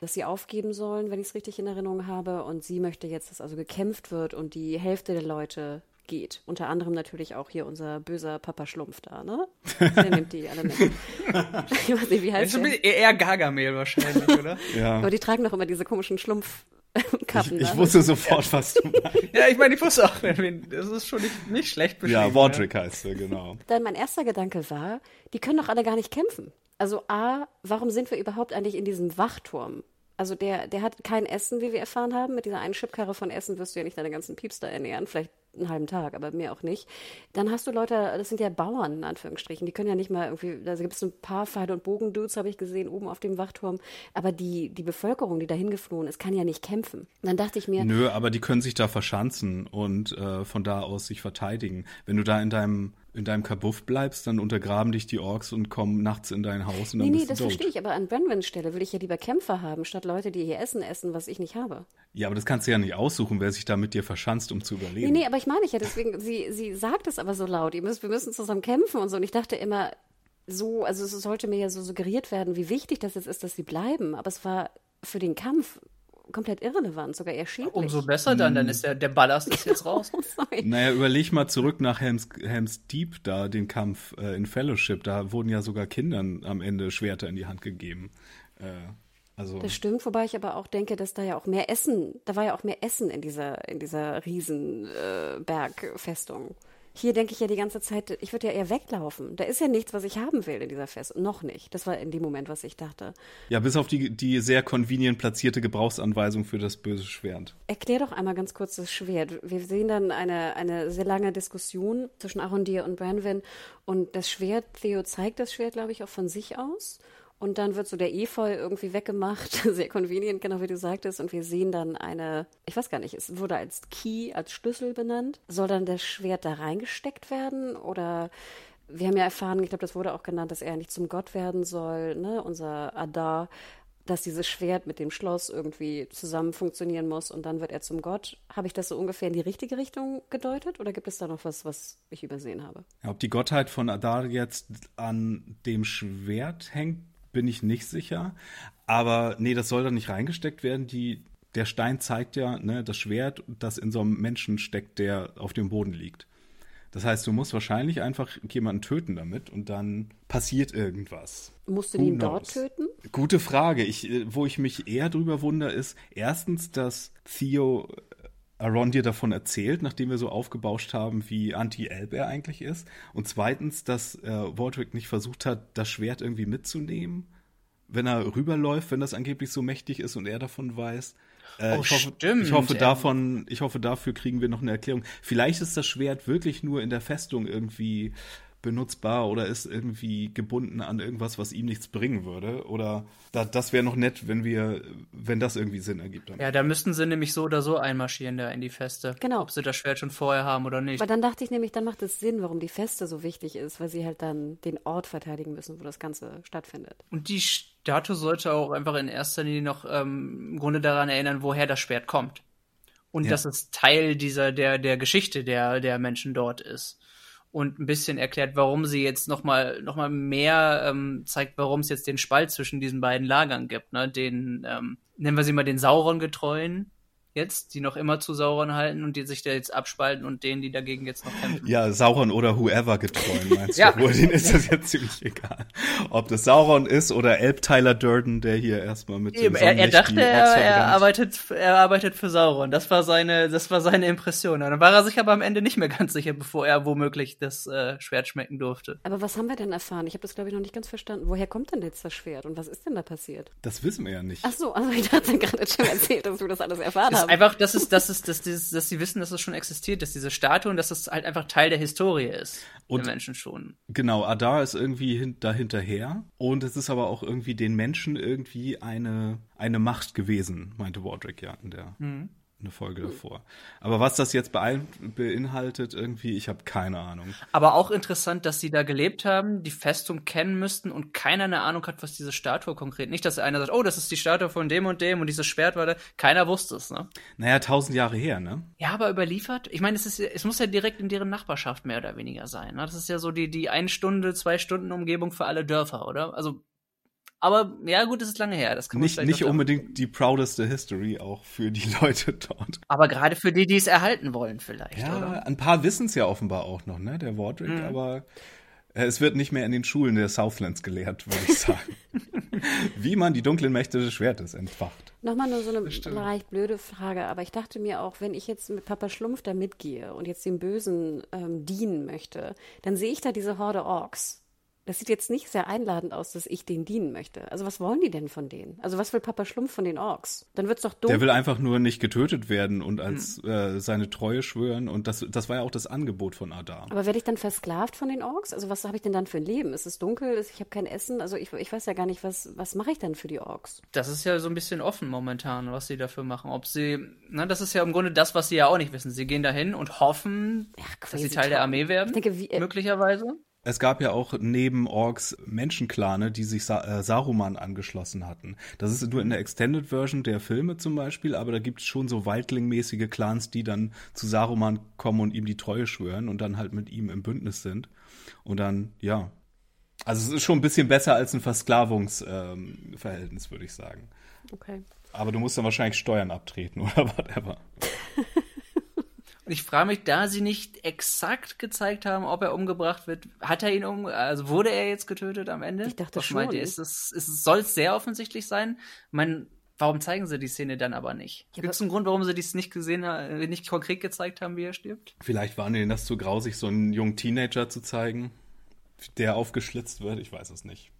dass sie aufgeben sollen, wenn ich es richtig in Erinnerung habe. Und sie möchte jetzt, dass also gekämpft wird und die Hälfte der Leute geht. Unter anderem natürlich auch hier unser böser Papa Schlumpf da, ne? Der nimmt die alle mit. ich weiß nicht, wie heißt Das der? ist eher Gargamel wahrscheinlich, oder? Ja. Aber die tragen doch immer diese komischen Schlumpfkappen. Ich, ich ne? wusste sofort, was du meinst. ja, ich meine, ich wusste auch, das ist schon nicht, nicht schlecht beschrieben. Ja, Wodrick heißt er, genau. Dann mein erster Gedanke war, die können doch alle gar nicht kämpfen. Also A, warum sind wir überhaupt eigentlich in diesem Wachturm? Also der, der hat kein Essen, wie wir erfahren haben. Mit dieser einen Chipkarre von Essen wirst du ja nicht deine ganzen Pieps da ernähren. Vielleicht einen halben Tag, aber mehr auch nicht. Dann hast du Leute, das sind ja Bauern in Anführungsstrichen, die können ja nicht mal irgendwie, da gibt es ein paar Pfeil- und Bogendudes, habe ich gesehen, oben auf dem Wachturm. Aber die, die Bevölkerung, die da hingeflohen ist, kann ja nicht kämpfen. Und dann dachte ich mir, Nö, aber die können sich da verschanzen und äh, von da aus sich verteidigen. Wenn du da in deinem in deinem Kabuff bleibst, dann untergraben dich die Orks und kommen nachts in dein Haus und dann nee, nee, das tot. verstehe ich, aber an Brenwins Stelle will ich ja lieber Kämpfer haben, statt Leute, die hier Essen essen, was ich nicht habe. Ja, aber das kannst du ja nicht aussuchen, wer sich da mit dir verschanzt, um zu Nee, überleben. nee, aber ich meine ich ja, deswegen, sie, sie sagt es aber so laut, ihr müsst, wir müssen zusammen kämpfen und so. Und ich dachte immer, so, also es sollte mir ja so suggeriert werden, wie wichtig das jetzt ist, dass sie bleiben. Aber es war für den Kampf komplett irrelevant, sogar eher schädlich. Umso besser dann, dann ist der, der Ballast ist jetzt raus. Oh, sorry. Naja, überleg mal zurück nach Helms, Helms Deep, da den Kampf äh, in Fellowship. Da wurden ja sogar Kindern am Ende Schwerter in die Hand gegeben. Äh, also Das stimmt, wobei ich aber auch denke, dass da ja auch mehr Essen, da war ja auch mehr Essen in dieser, in dieser riesen äh. Hier denke ich ja die ganze Zeit, ich würde ja eher weglaufen. Da ist ja nichts, was ich haben will in dieser Festung. Noch nicht. Das war in dem Moment, was ich dachte. ja, bis auf die, die sehr convenient platzierte Gebrauchsanweisung für das böse Schwert. Erklär doch einmal ganz kurz das Schwert. Wir sehen dann eine, eine sehr lange Diskussion zwischen Arondir und Branwyn. Und das Schwert, Theo zeigt das Schwert, glaube ich, auch von sich aus. Und dann wird so der Efeu irgendwie weggemacht, sehr convenient, genau wie du sagtest. Und wir sehen dann eine, ich weiß gar nicht, es wurde als Key, als Schlüssel benannt. Soll dann das Schwert da reingesteckt werden? Oder wir haben ja erfahren, ich glaube, das wurde auch genannt, dass er nicht zum Gott werden soll, ne? Unser Adar dass dieses Schwert mit dem Schloss irgendwie zusammen funktionieren muss und dann wird er zum Gott. Habe ich das so ungefähr in die richtige Richtung gedeutet oder gibt es da noch was, was ich übersehen habe? Ja, ob die Gottheit von Adar jetzt an dem Schwert hängt, bin ich nicht sicher. Aber nee, das soll da nicht reingesteckt werden. Die, der Stein zeigt ja ne, das Schwert, das in so einem Menschen steckt, der auf dem Boden liegt. Das heißt, du musst wahrscheinlich einfach jemanden töten damit und dann passiert irgendwas. Musst du ihn dort töten? Gute Frage. Ich, äh, wo ich mich eher drüber wundere, ist erstens, dass Theo Aaron dir davon erzählt, nachdem wir so aufgebauscht haben, wie anti-Elb er eigentlich ist. Und zweitens, dass äh, Waldrick nicht versucht hat, das Schwert irgendwie mitzunehmen, wenn er rüberläuft, wenn das angeblich so mächtig ist und er davon weiß. Äh, Oh, ich hoffe, stimmt, Ich hoffe, davon, ich hoffe, dafür kriegen wir noch eine Erklärung. Vielleicht ist das Schwert wirklich nur in der Festung irgendwie benutzbar oder ist irgendwie gebunden an irgendwas, was ihm nichts bringen würde. Oder da, das wäre noch nett, wenn wir, wenn das irgendwie Sinn ergibt. Ja, da müssten sie nämlich so oder so einmarschieren da in die Feste. Genau. Ob sie das Schwert schon vorher haben oder nicht. Aber dann dachte ich nämlich, dann macht es Sinn, warum die Feste so wichtig ist, weil sie halt dann den Ort verteidigen müssen, wo das Ganze stattfindet. Und die Statue sollte auch einfach in erster Linie noch ähm, im Grunde daran erinnern, woher das Schwert kommt. Und Ja. dass es Teil dieser, der, der Geschichte der, der Menschen dort ist. Und ein bisschen erklärt, warum sie jetzt nochmal noch mal mehr ähm, zeigt, warum es jetzt den Spalt zwischen diesen beiden Lagern gibt. Ne? Den, ähm, nennen wir sie mal den Sauron-Getreuen jetzt, die noch immer zu Sauron halten und die sich da jetzt abspalten und denen, die dagegen jetzt noch kämpfen. Ja, Sauron oder whoever getreuen, meinst Ja. du? Wohl, denen ist das jetzt ziemlich egal. Ob das Sauron ist oder Elb Tyler Durden, der hier erstmal mit Eben, dem er, er dachte, er, er, arbeitet, er arbeitet für Sauron. Das war seine, das war seine Impression. Und dann war er sich aber am Ende nicht mehr ganz sicher, bevor er womöglich das äh, Schwert schmecken durfte. Aber was haben wir denn erfahren? Ich habe das, glaube ich, noch nicht ganz verstanden. Woher kommt denn jetzt das Schwert und was ist denn da passiert? Das wissen wir ja nicht. Ach so, also ich dachte gerade schon erzählt, dass du das alles erfahren Das hast. einfach, das ist, das ist, dass, dieses, dass sie wissen, dass es schon existiert, dass diese Statue und dass das halt einfach Teil der Historie ist. Und- der Menschen schon. Genau, Adar ist irgendwie hin, dahinterher und es ist aber auch irgendwie den Menschen irgendwie eine, eine Macht gewesen, meinte Wardrick ja in der eine Folge davor. Aber was das jetzt beinhaltet, irgendwie, ich habe keine Ahnung. Aber auch interessant, dass sie da gelebt haben, die Festung kennen müssten und keiner eine Ahnung hat, was diese Statue konkret. Nicht, dass einer sagt, oh, das ist die Statue von dem und dem und dieses Schwert war da. Keiner wusste es, ne? Naja, tausend Jahre her, ne? Ja, aber überliefert? Ich meine, es, ist, es muss ja direkt in deren Nachbarschaft mehr oder weniger sein. Ne? Das ist ja so die, die ein Stunde, zwei Stunden Umgebung für alle Dörfer, oder? Also, aber ja, gut, es ist lange her. Das kann man Nicht, nicht unbedingt die proudeste History auch für die Leute dort. Aber gerade für die, die es erhalten wollen, vielleicht, Ja, oder? ein paar wissen es ja offenbar auch noch, ne, der Wardrick, aber äh, es wird nicht mehr in den Schulen der Southlands gelehrt, würde ich sagen. Wie man die dunklen Mächte des Schwertes entfacht. Nochmal nur so eine leicht blöde Frage, aber ich dachte mir auch, wenn ich jetzt mit Papa Schlumpf da mitgehe und jetzt dem Bösen ähm, dienen möchte, dann sehe ich da diese Horde Orks. Das sieht jetzt nicht sehr einladend aus, dass ich denen dienen möchte. Also was wollen die denn von denen? Also was will Papa Schlumpf von den Orks? Dann wird's doch dumm. Der will einfach nur nicht getötet werden und als äh, seine Treue schwören. Und das, das war ja auch das Angebot von Adar. aber werde ich dann versklavt von den Orks? Also was habe ich denn dann für ein Leben? Ist es dunkel? Ist, ich habe kein Essen? Also ich, ich weiß ja gar nicht, was, was mache ich dann für die Orks? Das ist ja so ein bisschen offen momentan, was sie dafür machen. Ob sie, na, das ist ja im Grunde das, was sie ja auch nicht wissen. Sie gehen dahin und hoffen, Ja, dass sie Teil der. Armee werden. Ich denke, wie- äh, möglicherweise. Es gab ja auch neben Orks Menschenklane, die sich Sa äh, Saruman angeschlossen hatten. Das ist nur in der Extended Version der Filme zum Beispiel, aber da gibt es schon so Waldling-mäßige Clans, die dann zu Saruman kommen und ihm die Treue schwören und dann halt mit ihm im Bündnis sind. Und dann, ja. Also es ist schon ein bisschen besser als ein Versklavungsverhältnis, ähm, würde ich sagen. Okay. Aber du musst dann wahrscheinlich Steuern abtreten oder whatever. Und ich frage mich, da sie nicht exakt gezeigt haben, ob er umgebracht wird, hat er ihn um, also wurde er jetzt getötet am Ende? Ich dachte Was meint schon. ihr? Ist es, ist es, soll es sehr offensichtlich sein? Ich meine, warum zeigen sie die Szene dann aber nicht? Ja, Gibt es einen Grund, warum sie dies nicht gesehen haben, nicht konkret gezeigt haben, wie er stirbt? Vielleicht war denen das zu grausig, so einen jungen Teenager zu zeigen, der aufgeschlitzt wird. Ich weiß es nicht.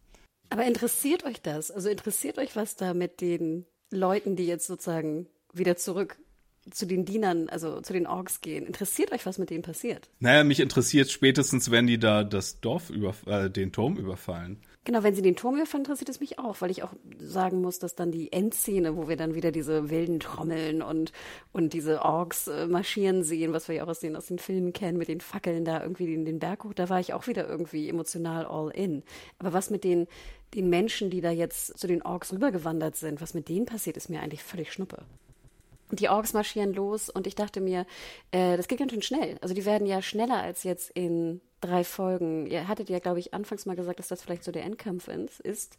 Aber interessiert euch das? Also interessiert euch was da mit den Leuten, die jetzt sozusagen wieder zurück zu den Dienern, also zu den Orks gehen? Interessiert euch, was mit denen passiert? Naja, mich interessiert spätestens, wenn die da das Dorf über, äh, den Turm überfallen. Genau, wenn sie den Turm überfallen, interessiert es mich auch, weil ich auch sagen muss, dass dann die Endszene, wo wir dann wieder diese wilden Trommeln und, und diese Orks äh, marschieren sehen, was wir ja auch aus den, aus den Filmen kennen, mit den Fackeln da irgendwie den, den Berg hoch, da war ich auch wieder irgendwie emotional all in. Aber was mit den, den Menschen, die da jetzt zu den Orks rübergewandert sind, was mit denen passiert, ist mir eigentlich völlig schnuppe. Die Orks marschieren los und ich dachte mir, äh, das geht ganz schön schnell. Also die werden ja schneller als jetzt in drei Folgen. Ihr hattet ja, glaube ich, anfangs mal gesagt, dass das vielleicht so der Endkampf ist.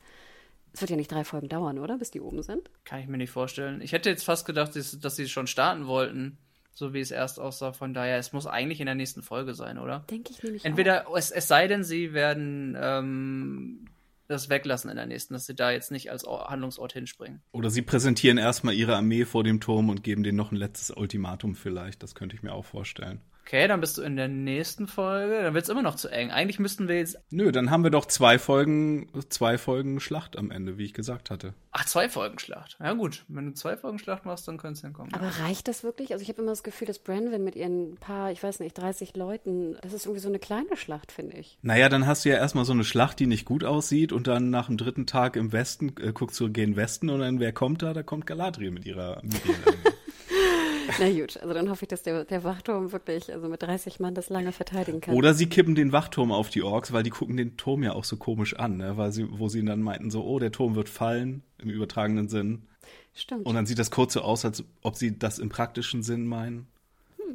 Es wird ja nicht drei Folgen dauern, oder? Bis die oben sind. Kann ich mir nicht vorstellen. Ich hätte jetzt fast gedacht, dass, dass sie schon starten wollten, so wie es erst aussah. Von daher, es muss eigentlich in der nächsten Folge sein, oder? Denke ich nämlich. Entweder, es, es sei denn, sie werden ähm, das weglassen in der nächsten, dass sie da jetzt nicht als Or- Handlungsort hinspringen. Oder sie präsentieren erstmal ihre Armee vor dem Turm und geben denen noch ein letztes Ultimatum vielleicht. Das könnte ich mir auch vorstellen. Okay, dann bist du in der nächsten Folge. Dann wird's immer noch zu eng. Eigentlich müssten wir jetzt. Nö, dann haben wir doch zwei Folgen, zwei Folgen Schlacht am Ende, wie ich gesagt hatte. Ach, zwei Folgen Schlacht. Ja, gut. Wenn du zwei Folgen Schlacht machst, dann könnte es hinkommen. Aber reicht das wirklich? Also ich habe immer das Gefühl, dass Branwen mit ihren paar, ich weiß nicht, 30 Leuten, das ist irgendwie so eine kleine Schlacht, finde ich. Naja, dann hast du ja erstmal so eine Schlacht, die nicht gut aussieht und dann nach dem dritten Tag im Westen äh, guckst du gen Westen und dann wer kommt da? Da kommt Galadriel mit ihrer mit ihren Na gut, also dann hoffe ich, dass der, der Wachturm wirklich, also mit 30 Mann das lange verteidigen kann. Oder sie kippen den Wachturm auf die Orks, weil die gucken den Turm ja auch so komisch an, ne? weil sie, wo sie dann meinten so, oh, der Turm wird fallen, im übertragenen Sinn. Stimmt. Und dann sieht das kurz so aus, als ob sie das im praktischen Sinn meinen.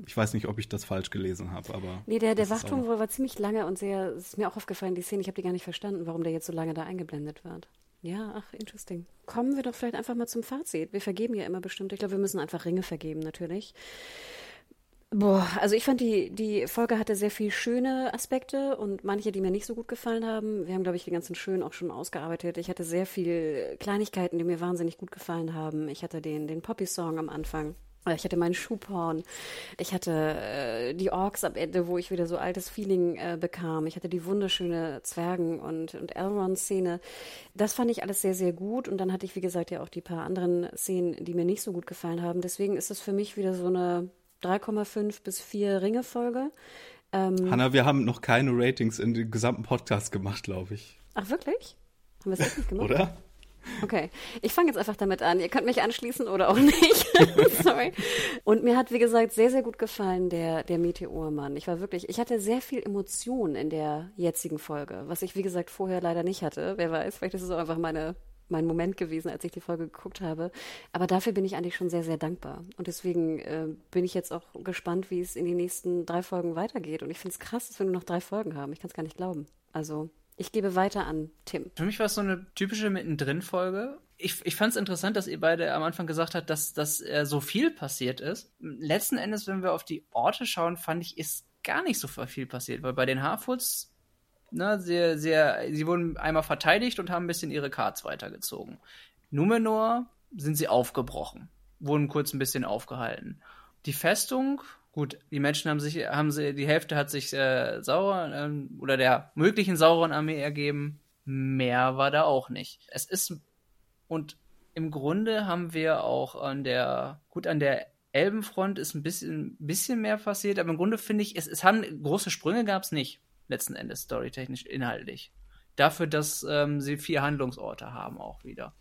Ich weiß nicht, ob ich das falsch gelesen habe, aber. Nee, der, der Wachturm wohl war ziemlich lange und sehr, es ist mir auch aufgefallen, die Szene, ich habe die gar nicht verstanden, warum der jetzt so lange da eingeblendet wird. Ja, ach, interesting. Kommen wir doch vielleicht einfach mal zum Fazit. Wir vergeben ja immer bestimmt. Ich glaube, wir müssen einfach Ringe vergeben, natürlich. Boah, also ich fand die, die Folge hatte sehr viel schöne Aspekte und manche, die mir nicht so gut gefallen haben. Wir haben, glaube ich, die ganzen schönen auch schon ausgearbeitet. Ich hatte sehr viel Kleinigkeiten, die mir wahnsinnig gut gefallen haben. Ich hatte den, den Poppy-Song am Anfang. Ich hatte meinen Schuhporn. Ich hatte äh, die Orks am Ende, wo ich wieder so altes Feeling äh, bekam. Ich hatte die wunderschöne Zwergen- und, und Elrond-Szene. Das fand ich alles sehr, sehr gut. Und dann hatte ich, wie gesagt, ja auch die paar anderen Szenen, die mir nicht so gut gefallen haben. Deswegen ist das für mich wieder so eine 3,5 bis 4 Ringe-Folge. Hanna, wir haben noch keine Ratings in den gesamten Podcast gemacht, glaube ich. Ach, wirklich? Haben wir es nicht gemacht? Oder? Okay, ich fange jetzt einfach damit an. Ihr könnt mich anschließen oder auch nicht. Sorry. Und mir hat, wie gesagt, sehr, sehr gut gefallen der, der Meteormann. Ich war wirklich, ich hatte sehr viel Emotion in der jetzigen Folge, was ich, wie gesagt, vorher leider nicht hatte. Wer weiß, vielleicht ist es auch einfach meine, mein Moment gewesen, als ich die Folge geguckt habe. Aber dafür bin ich eigentlich schon sehr, sehr dankbar. Und deswegen äh, bin ich jetzt auch gespannt, wie es in die nächsten drei Folgen weitergeht. Und ich finde es krass, dass wir nur noch drei Folgen haben. Ich kann es gar nicht glauben. Also, ich gebe weiter an Tim. Für mich war es so eine typische Mittendrin-Folge. Ich, ich fand es interessant, dass ihr beide am Anfang gesagt habt, dass, dass äh, so viel passiert ist. Letzten Endes, wenn wir auf die Orte schauen, fand ich, ist gar nicht so viel passiert, weil bei den Harfoots, ne, sehr, sehr, sie wurden einmal verteidigt und haben ein bisschen ihre Cards weitergezogen. Numenor sind sie aufgebrochen, wurden kurz ein bisschen aufgehalten. Die Festung, gut, die Menschen haben sich, haben sie, die Hälfte hat sich äh, Sauron ähm, oder der möglichen Sauron-Armee ergeben. Mehr war da auch nicht. Es ist und im Grunde haben wir auch an der, gut, an der Elbenfront ist ein bisschen, bisschen mehr passiert, aber im Grunde finde ich, es, es haben große Sprünge gab es nicht, letzten Endes, storytechnisch, inhaltlich. Dafür, dass ähm, sie vier Handlungsorte haben auch wieder.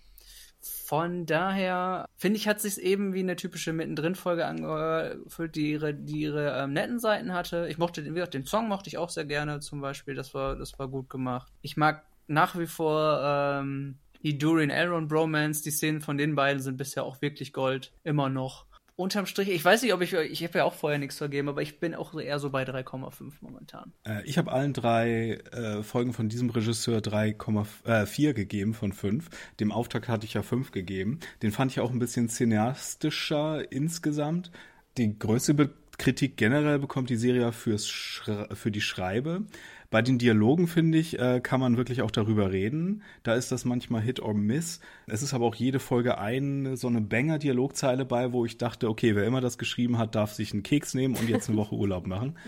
Von daher, finde ich, hat sich eben wie eine typische Mittendrin-Folge angefühlt, die ihre, die ihre ähm, netten Seiten hatte. Ich mochte den, wie gesagt, den Song mochte ich auch sehr gerne zum Beispiel. Das war, das war gut gemacht. Ich mag nach wie vor ähm, die Durin Elrond Bromance. Die Szenen von den beiden sind bisher auch wirklich Gold. Immer noch. Unterm Strich, ich weiß nicht, ob ich, ich habe ja auch vorher nichts vergeben, aber ich bin auch eher so bei 3,5 momentan. Äh, ich habe allen drei äh, Folgen von diesem Regisseur 3,4 gegeben von 5. Dem Auftakt hatte ich ja 5 gegeben. Den fand ich auch ein bisschen cineastischer insgesamt. Die größte Be Kritik generell bekommt die Serie fürs für die Schreibe. Bei den Dialogen, finde ich, äh, kann man wirklich auch darüber reden. Da ist das manchmal Hit or Miss. Es ist aber auch jede Folge eine so eine Banger-Dialogzeile bei, wo ich dachte, okay, wer immer das geschrieben hat, darf sich einen Keks nehmen und jetzt eine Woche Urlaub machen.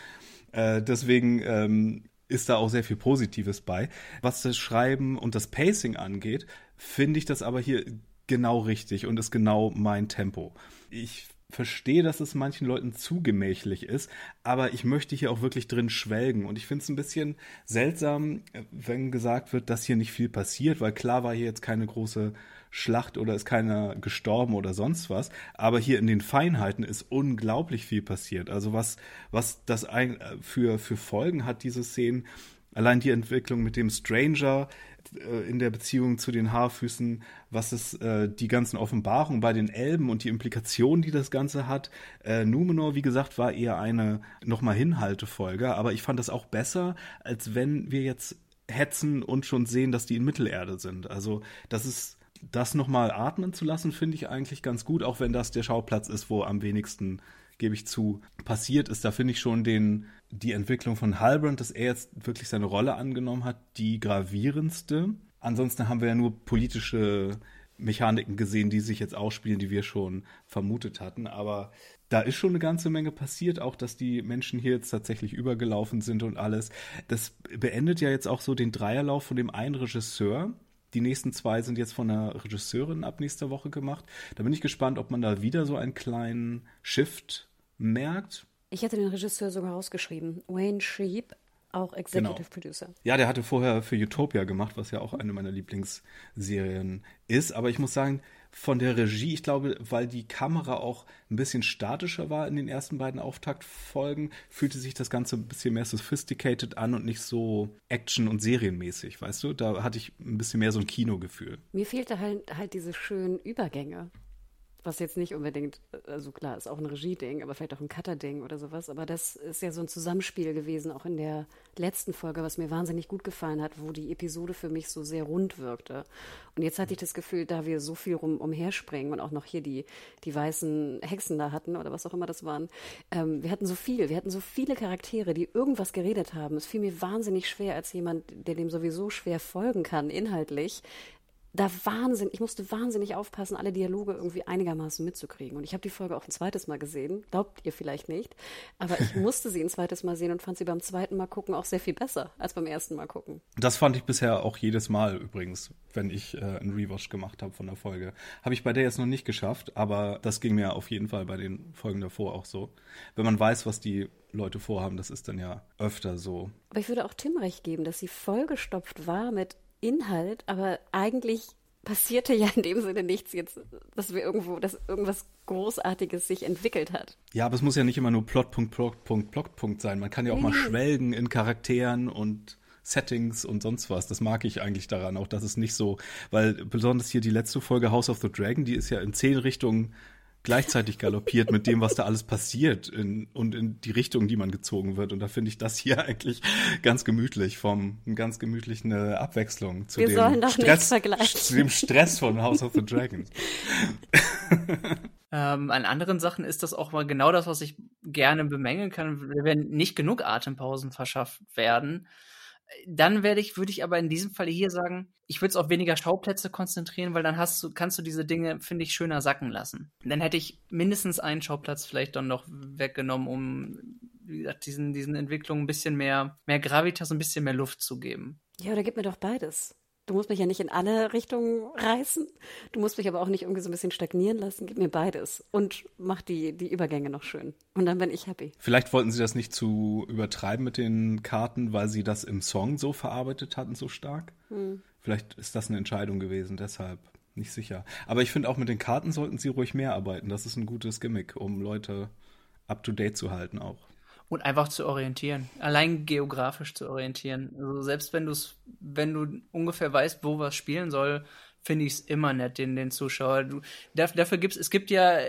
Äh, deswegen ähm, ist da auch sehr viel Positives bei. Was das Schreiben und das Pacing angeht, finde ich das aber hier genau richtig und ist genau mein Tempo. Ich verstehe, dass es manchen Leuten zu gemächlich ist, aber ich möchte hier auch wirklich drin schwelgen. Und ich finde es ein bisschen seltsam, wenn gesagt wird, dass hier nicht viel passiert, weil klar war hier jetzt keine große Schlacht oder ist keiner gestorben oder sonst was. Aber hier in den Feinheiten ist unglaublich viel passiert. Also was, was das ein, für, für Folgen hat, diese Szenen. Allein die Entwicklung mit dem Stranger äh, in der Beziehung zu den Haarfüßen, was es äh, die ganzen Offenbarungen bei den Elben und die Implikationen, die das Ganze hat. Äh, Numenor, wie gesagt, war eher eine nochmal Hinhaltefolge, aber ich fand das auch besser, als wenn wir jetzt hetzen und schon sehen, dass die in Mittelerde sind. Also das ist das nochmal atmen zu lassen, finde ich eigentlich ganz gut, auch wenn das der Schauplatz ist, wo am wenigsten gebe ich zu, passiert ist. Da finde ich schon den, die Entwicklung von Halbrand, dass er jetzt wirklich seine Rolle angenommen hat, die gravierendste. Ansonsten haben wir ja nur politische Mechaniken gesehen, die sich jetzt ausspielen, die wir schon vermutet hatten. Aber da ist schon eine ganze Menge passiert, auch dass die Menschen hier jetzt tatsächlich übergelaufen sind und alles. Das beendet ja jetzt auch so den Dreierlauf von dem einen Regisseur. Die nächsten zwei sind jetzt von der Regisseurin ab nächster Woche gemacht. Da bin ich gespannt, ob man da wieder so einen kleinen Shift merkt. Ich hatte den Regisseur sogar rausgeschrieben. Wayne Sheep, auch Executive Genau. Producer. Ja, der hatte vorher für Utopia gemacht, was ja auch eine meiner Lieblingsserien ist. Aber ich muss sagen, von der Regie, ich glaube, weil die Kamera auch ein bisschen statischer war in den ersten beiden Auftaktfolgen, fühlte sich das Ganze ein bisschen mehr sophisticated an und nicht so action- und serienmäßig, weißt du? Da hatte ich ein bisschen mehr so ein Kinogefühl. Mir fehlte halt, halt diese schönen Übergänge. Was jetzt nicht unbedingt, also klar, ist auch ein Regie-Ding, aber vielleicht auch ein Cutter-Ding oder sowas. Aber das ist ja so ein Zusammenspiel gewesen, auch in der letzten Folge, was mir wahnsinnig gut gefallen hat, wo die Episode für mich so sehr rund wirkte. Und jetzt hatte ich das Gefühl, da wir so viel rum umherspringen und auch noch hier die, die weißen Hexen da hatten oder was auch immer das waren, ähm, wir hatten so viel, wir hatten so viele Charaktere, die irgendwas geredet haben. Es fiel mir wahnsinnig schwer als jemand, der dem sowieso schwer folgen kann, inhaltlich, da Wahnsinn, ich musste wahnsinnig aufpassen, alle Dialoge irgendwie einigermaßen mitzukriegen. Und ich habe die Folge auch ein zweites Mal gesehen, glaubt ihr vielleicht nicht, aber ich musste sie ein zweites Mal sehen und fand sie beim zweiten Mal gucken auch sehr viel besser als beim ersten Mal gucken. Das fand ich bisher auch jedes Mal übrigens, wenn ich äh, einen Rewatch gemacht habe von der Folge. Habe ich bei der jetzt noch nicht geschafft, aber das ging mir auf jeden Fall bei den Folgen davor auch so. Wenn man weiß, was die Leute vorhaben, das ist dann ja öfter so. Aber ich würde auch Tim recht geben, dass sie vollgestopft war mit Inhalt, aber eigentlich passierte ja in dem Sinne nichts jetzt, dass wir irgendwo, dass irgendwas Großartiges sich entwickelt hat. Ja, aber es muss ja nicht immer nur Plot, Punkt, Plot, Punkt, Plot, Punkt sein. Man kann ja auch mal schwelgen in Charakteren und Settings und sonst was. Das mag ich eigentlich daran, auch dass es nicht so, weil besonders hier die letzte Folge House of the Dragon, die ist ja in zehn Richtungen gleichzeitig galoppiert mit dem, was da alles passiert in, und in die Richtung, die man gezogen wird. Und da finde ich das hier eigentlich ganz gemütlich, vom ganz gemütlich eine Abwechslung zu Wir dem sollen doch nichts Stress, vergleichen. zu dem Stress von House of the Dragon. Ähm, an anderen Sachen ist das auch mal genau das, was ich gerne bemängeln kann, wenn nicht genug Atempausen verschafft werden. Dann werde ich, würde ich aber in diesem Falle hier sagen, ich würde es auf weniger Schauplätze konzentrieren, weil dann hast du, kannst du diese Dinge, finde ich, schöner sacken lassen. Dann hätte ich mindestens einen Schauplatz vielleicht dann noch weggenommen, um, wie gesagt, diesen, diesen Entwicklungen ein bisschen mehr, mehr Gravitas, ein bisschen mehr Luft zu geben. Ja, oder gib mir doch beides. Du musst mich ja nicht in alle Richtungen reißen. Du musst mich aber auch nicht irgendwie so ein bisschen stagnieren lassen. Gib mir beides. Und mach die, die Übergänge noch schön. Und dann bin ich happy. Vielleicht wollten sie das nicht zu übertreiben mit den Karten, weil sie das im Song so verarbeitet hatten, so stark. Vielleicht ist das eine Entscheidung gewesen, deshalb nicht sicher. Aber ich finde auch mit den Karten sollten sie ruhig mehr arbeiten. Das ist ein gutes Gimmick, um Leute up to date zu halten auch. Und einfach zu orientieren. Allein geografisch zu orientieren. Also selbst wenn du wenn du ungefähr weißt, wo was spielen soll, finde ich es immer nett, den, den Zuschauer. Du, dafür gibt's, es gibt ja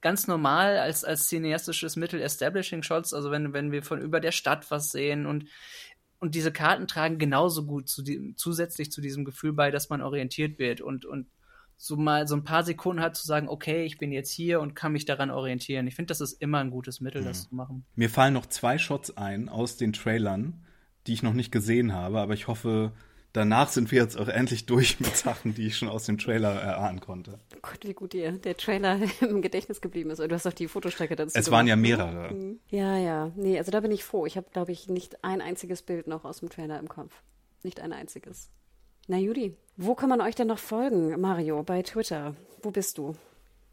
ganz normal als, als cineastisches Mittel Establishing Shots, also wenn, wenn wir von über der Stadt was sehen und, und diese Karten tragen genauso gut zu die, zusätzlich zu diesem Gefühl bei, dass man orientiert wird und, und so mal so ein paar Sekunden hat zu sagen, okay, ich bin jetzt hier und kann mich daran orientieren. Ich finde, das ist immer ein gutes Mittel, das zu machen. Mir fallen noch zwei Shots ein aus den Trailern, die ich noch nicht gesehen habe, aber ich hoffe, danach sind wir jetzt auch endlich durch mit Sachen, die ich schon aus dem Trailer erahnen konnte. Oh Gott, wie gut dir der Trailer im Gedächtnis geblieben ist. Und du hast auch die Fotostrecke dazu Es waren ja gemacht. mehrere. Ja, ja. Nee, also da bin ich froh. Ich habe, glaube ich, nicht ein einziges Bild noch aus dem Trailer im Kopf. Nicht ein einziges. Na, Judy, wo kann man euch denn noch folgen, Mario? Bei Twitter. Wo bist du?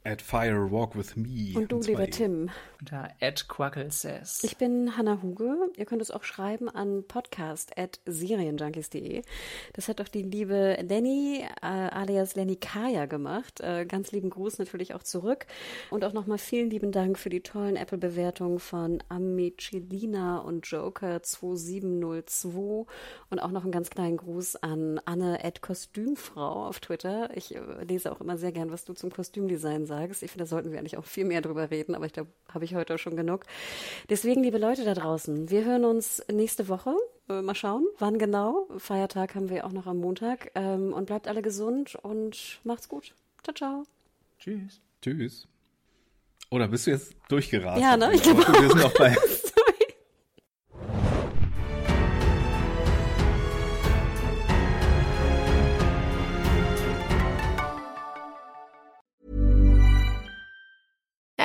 At Fire Walk with Me. Und du, zwei lieber E. Tim. Unter Ed Quackle says. Ich bin Hanna Huge. Ihr könnt es auch schreiben an podcast.serienjunkies.de. Das hat doch die liebe Lenny, äh, alias Lenny Kaya gemacht. Äh, ganz lieben Gruß natürlich auch zurück. Und auch nochmal vielen lieben Dank für die tollen Apple-Bewertungen von Amichelina und Joker 2702. Und auch noch einen ganz kleinen Gruß an Anne Ed Kostümfrau auf Twitter. Ich äh, lese auch immer sehr gern, was du zum Kostümdesign sagst. Ich finde, da sollten wir eigentlich auch viel mehr drüber reden, aber ich glaube, habe ich heute auch schon genug. Deswegen, liebe Leute da draußen, wir hören uns nächste Woche. Äh, Mal schauen, wann genau. Feiertag haben wir auch noch am Montag. Ähm, und bleibt alle gesund und macht's gut. Ciao, ciao. Tschüss. Tschüss. Oder bist du jetzt durchgeraten? Ja, ne? Ich glaub Wir sind auch bei.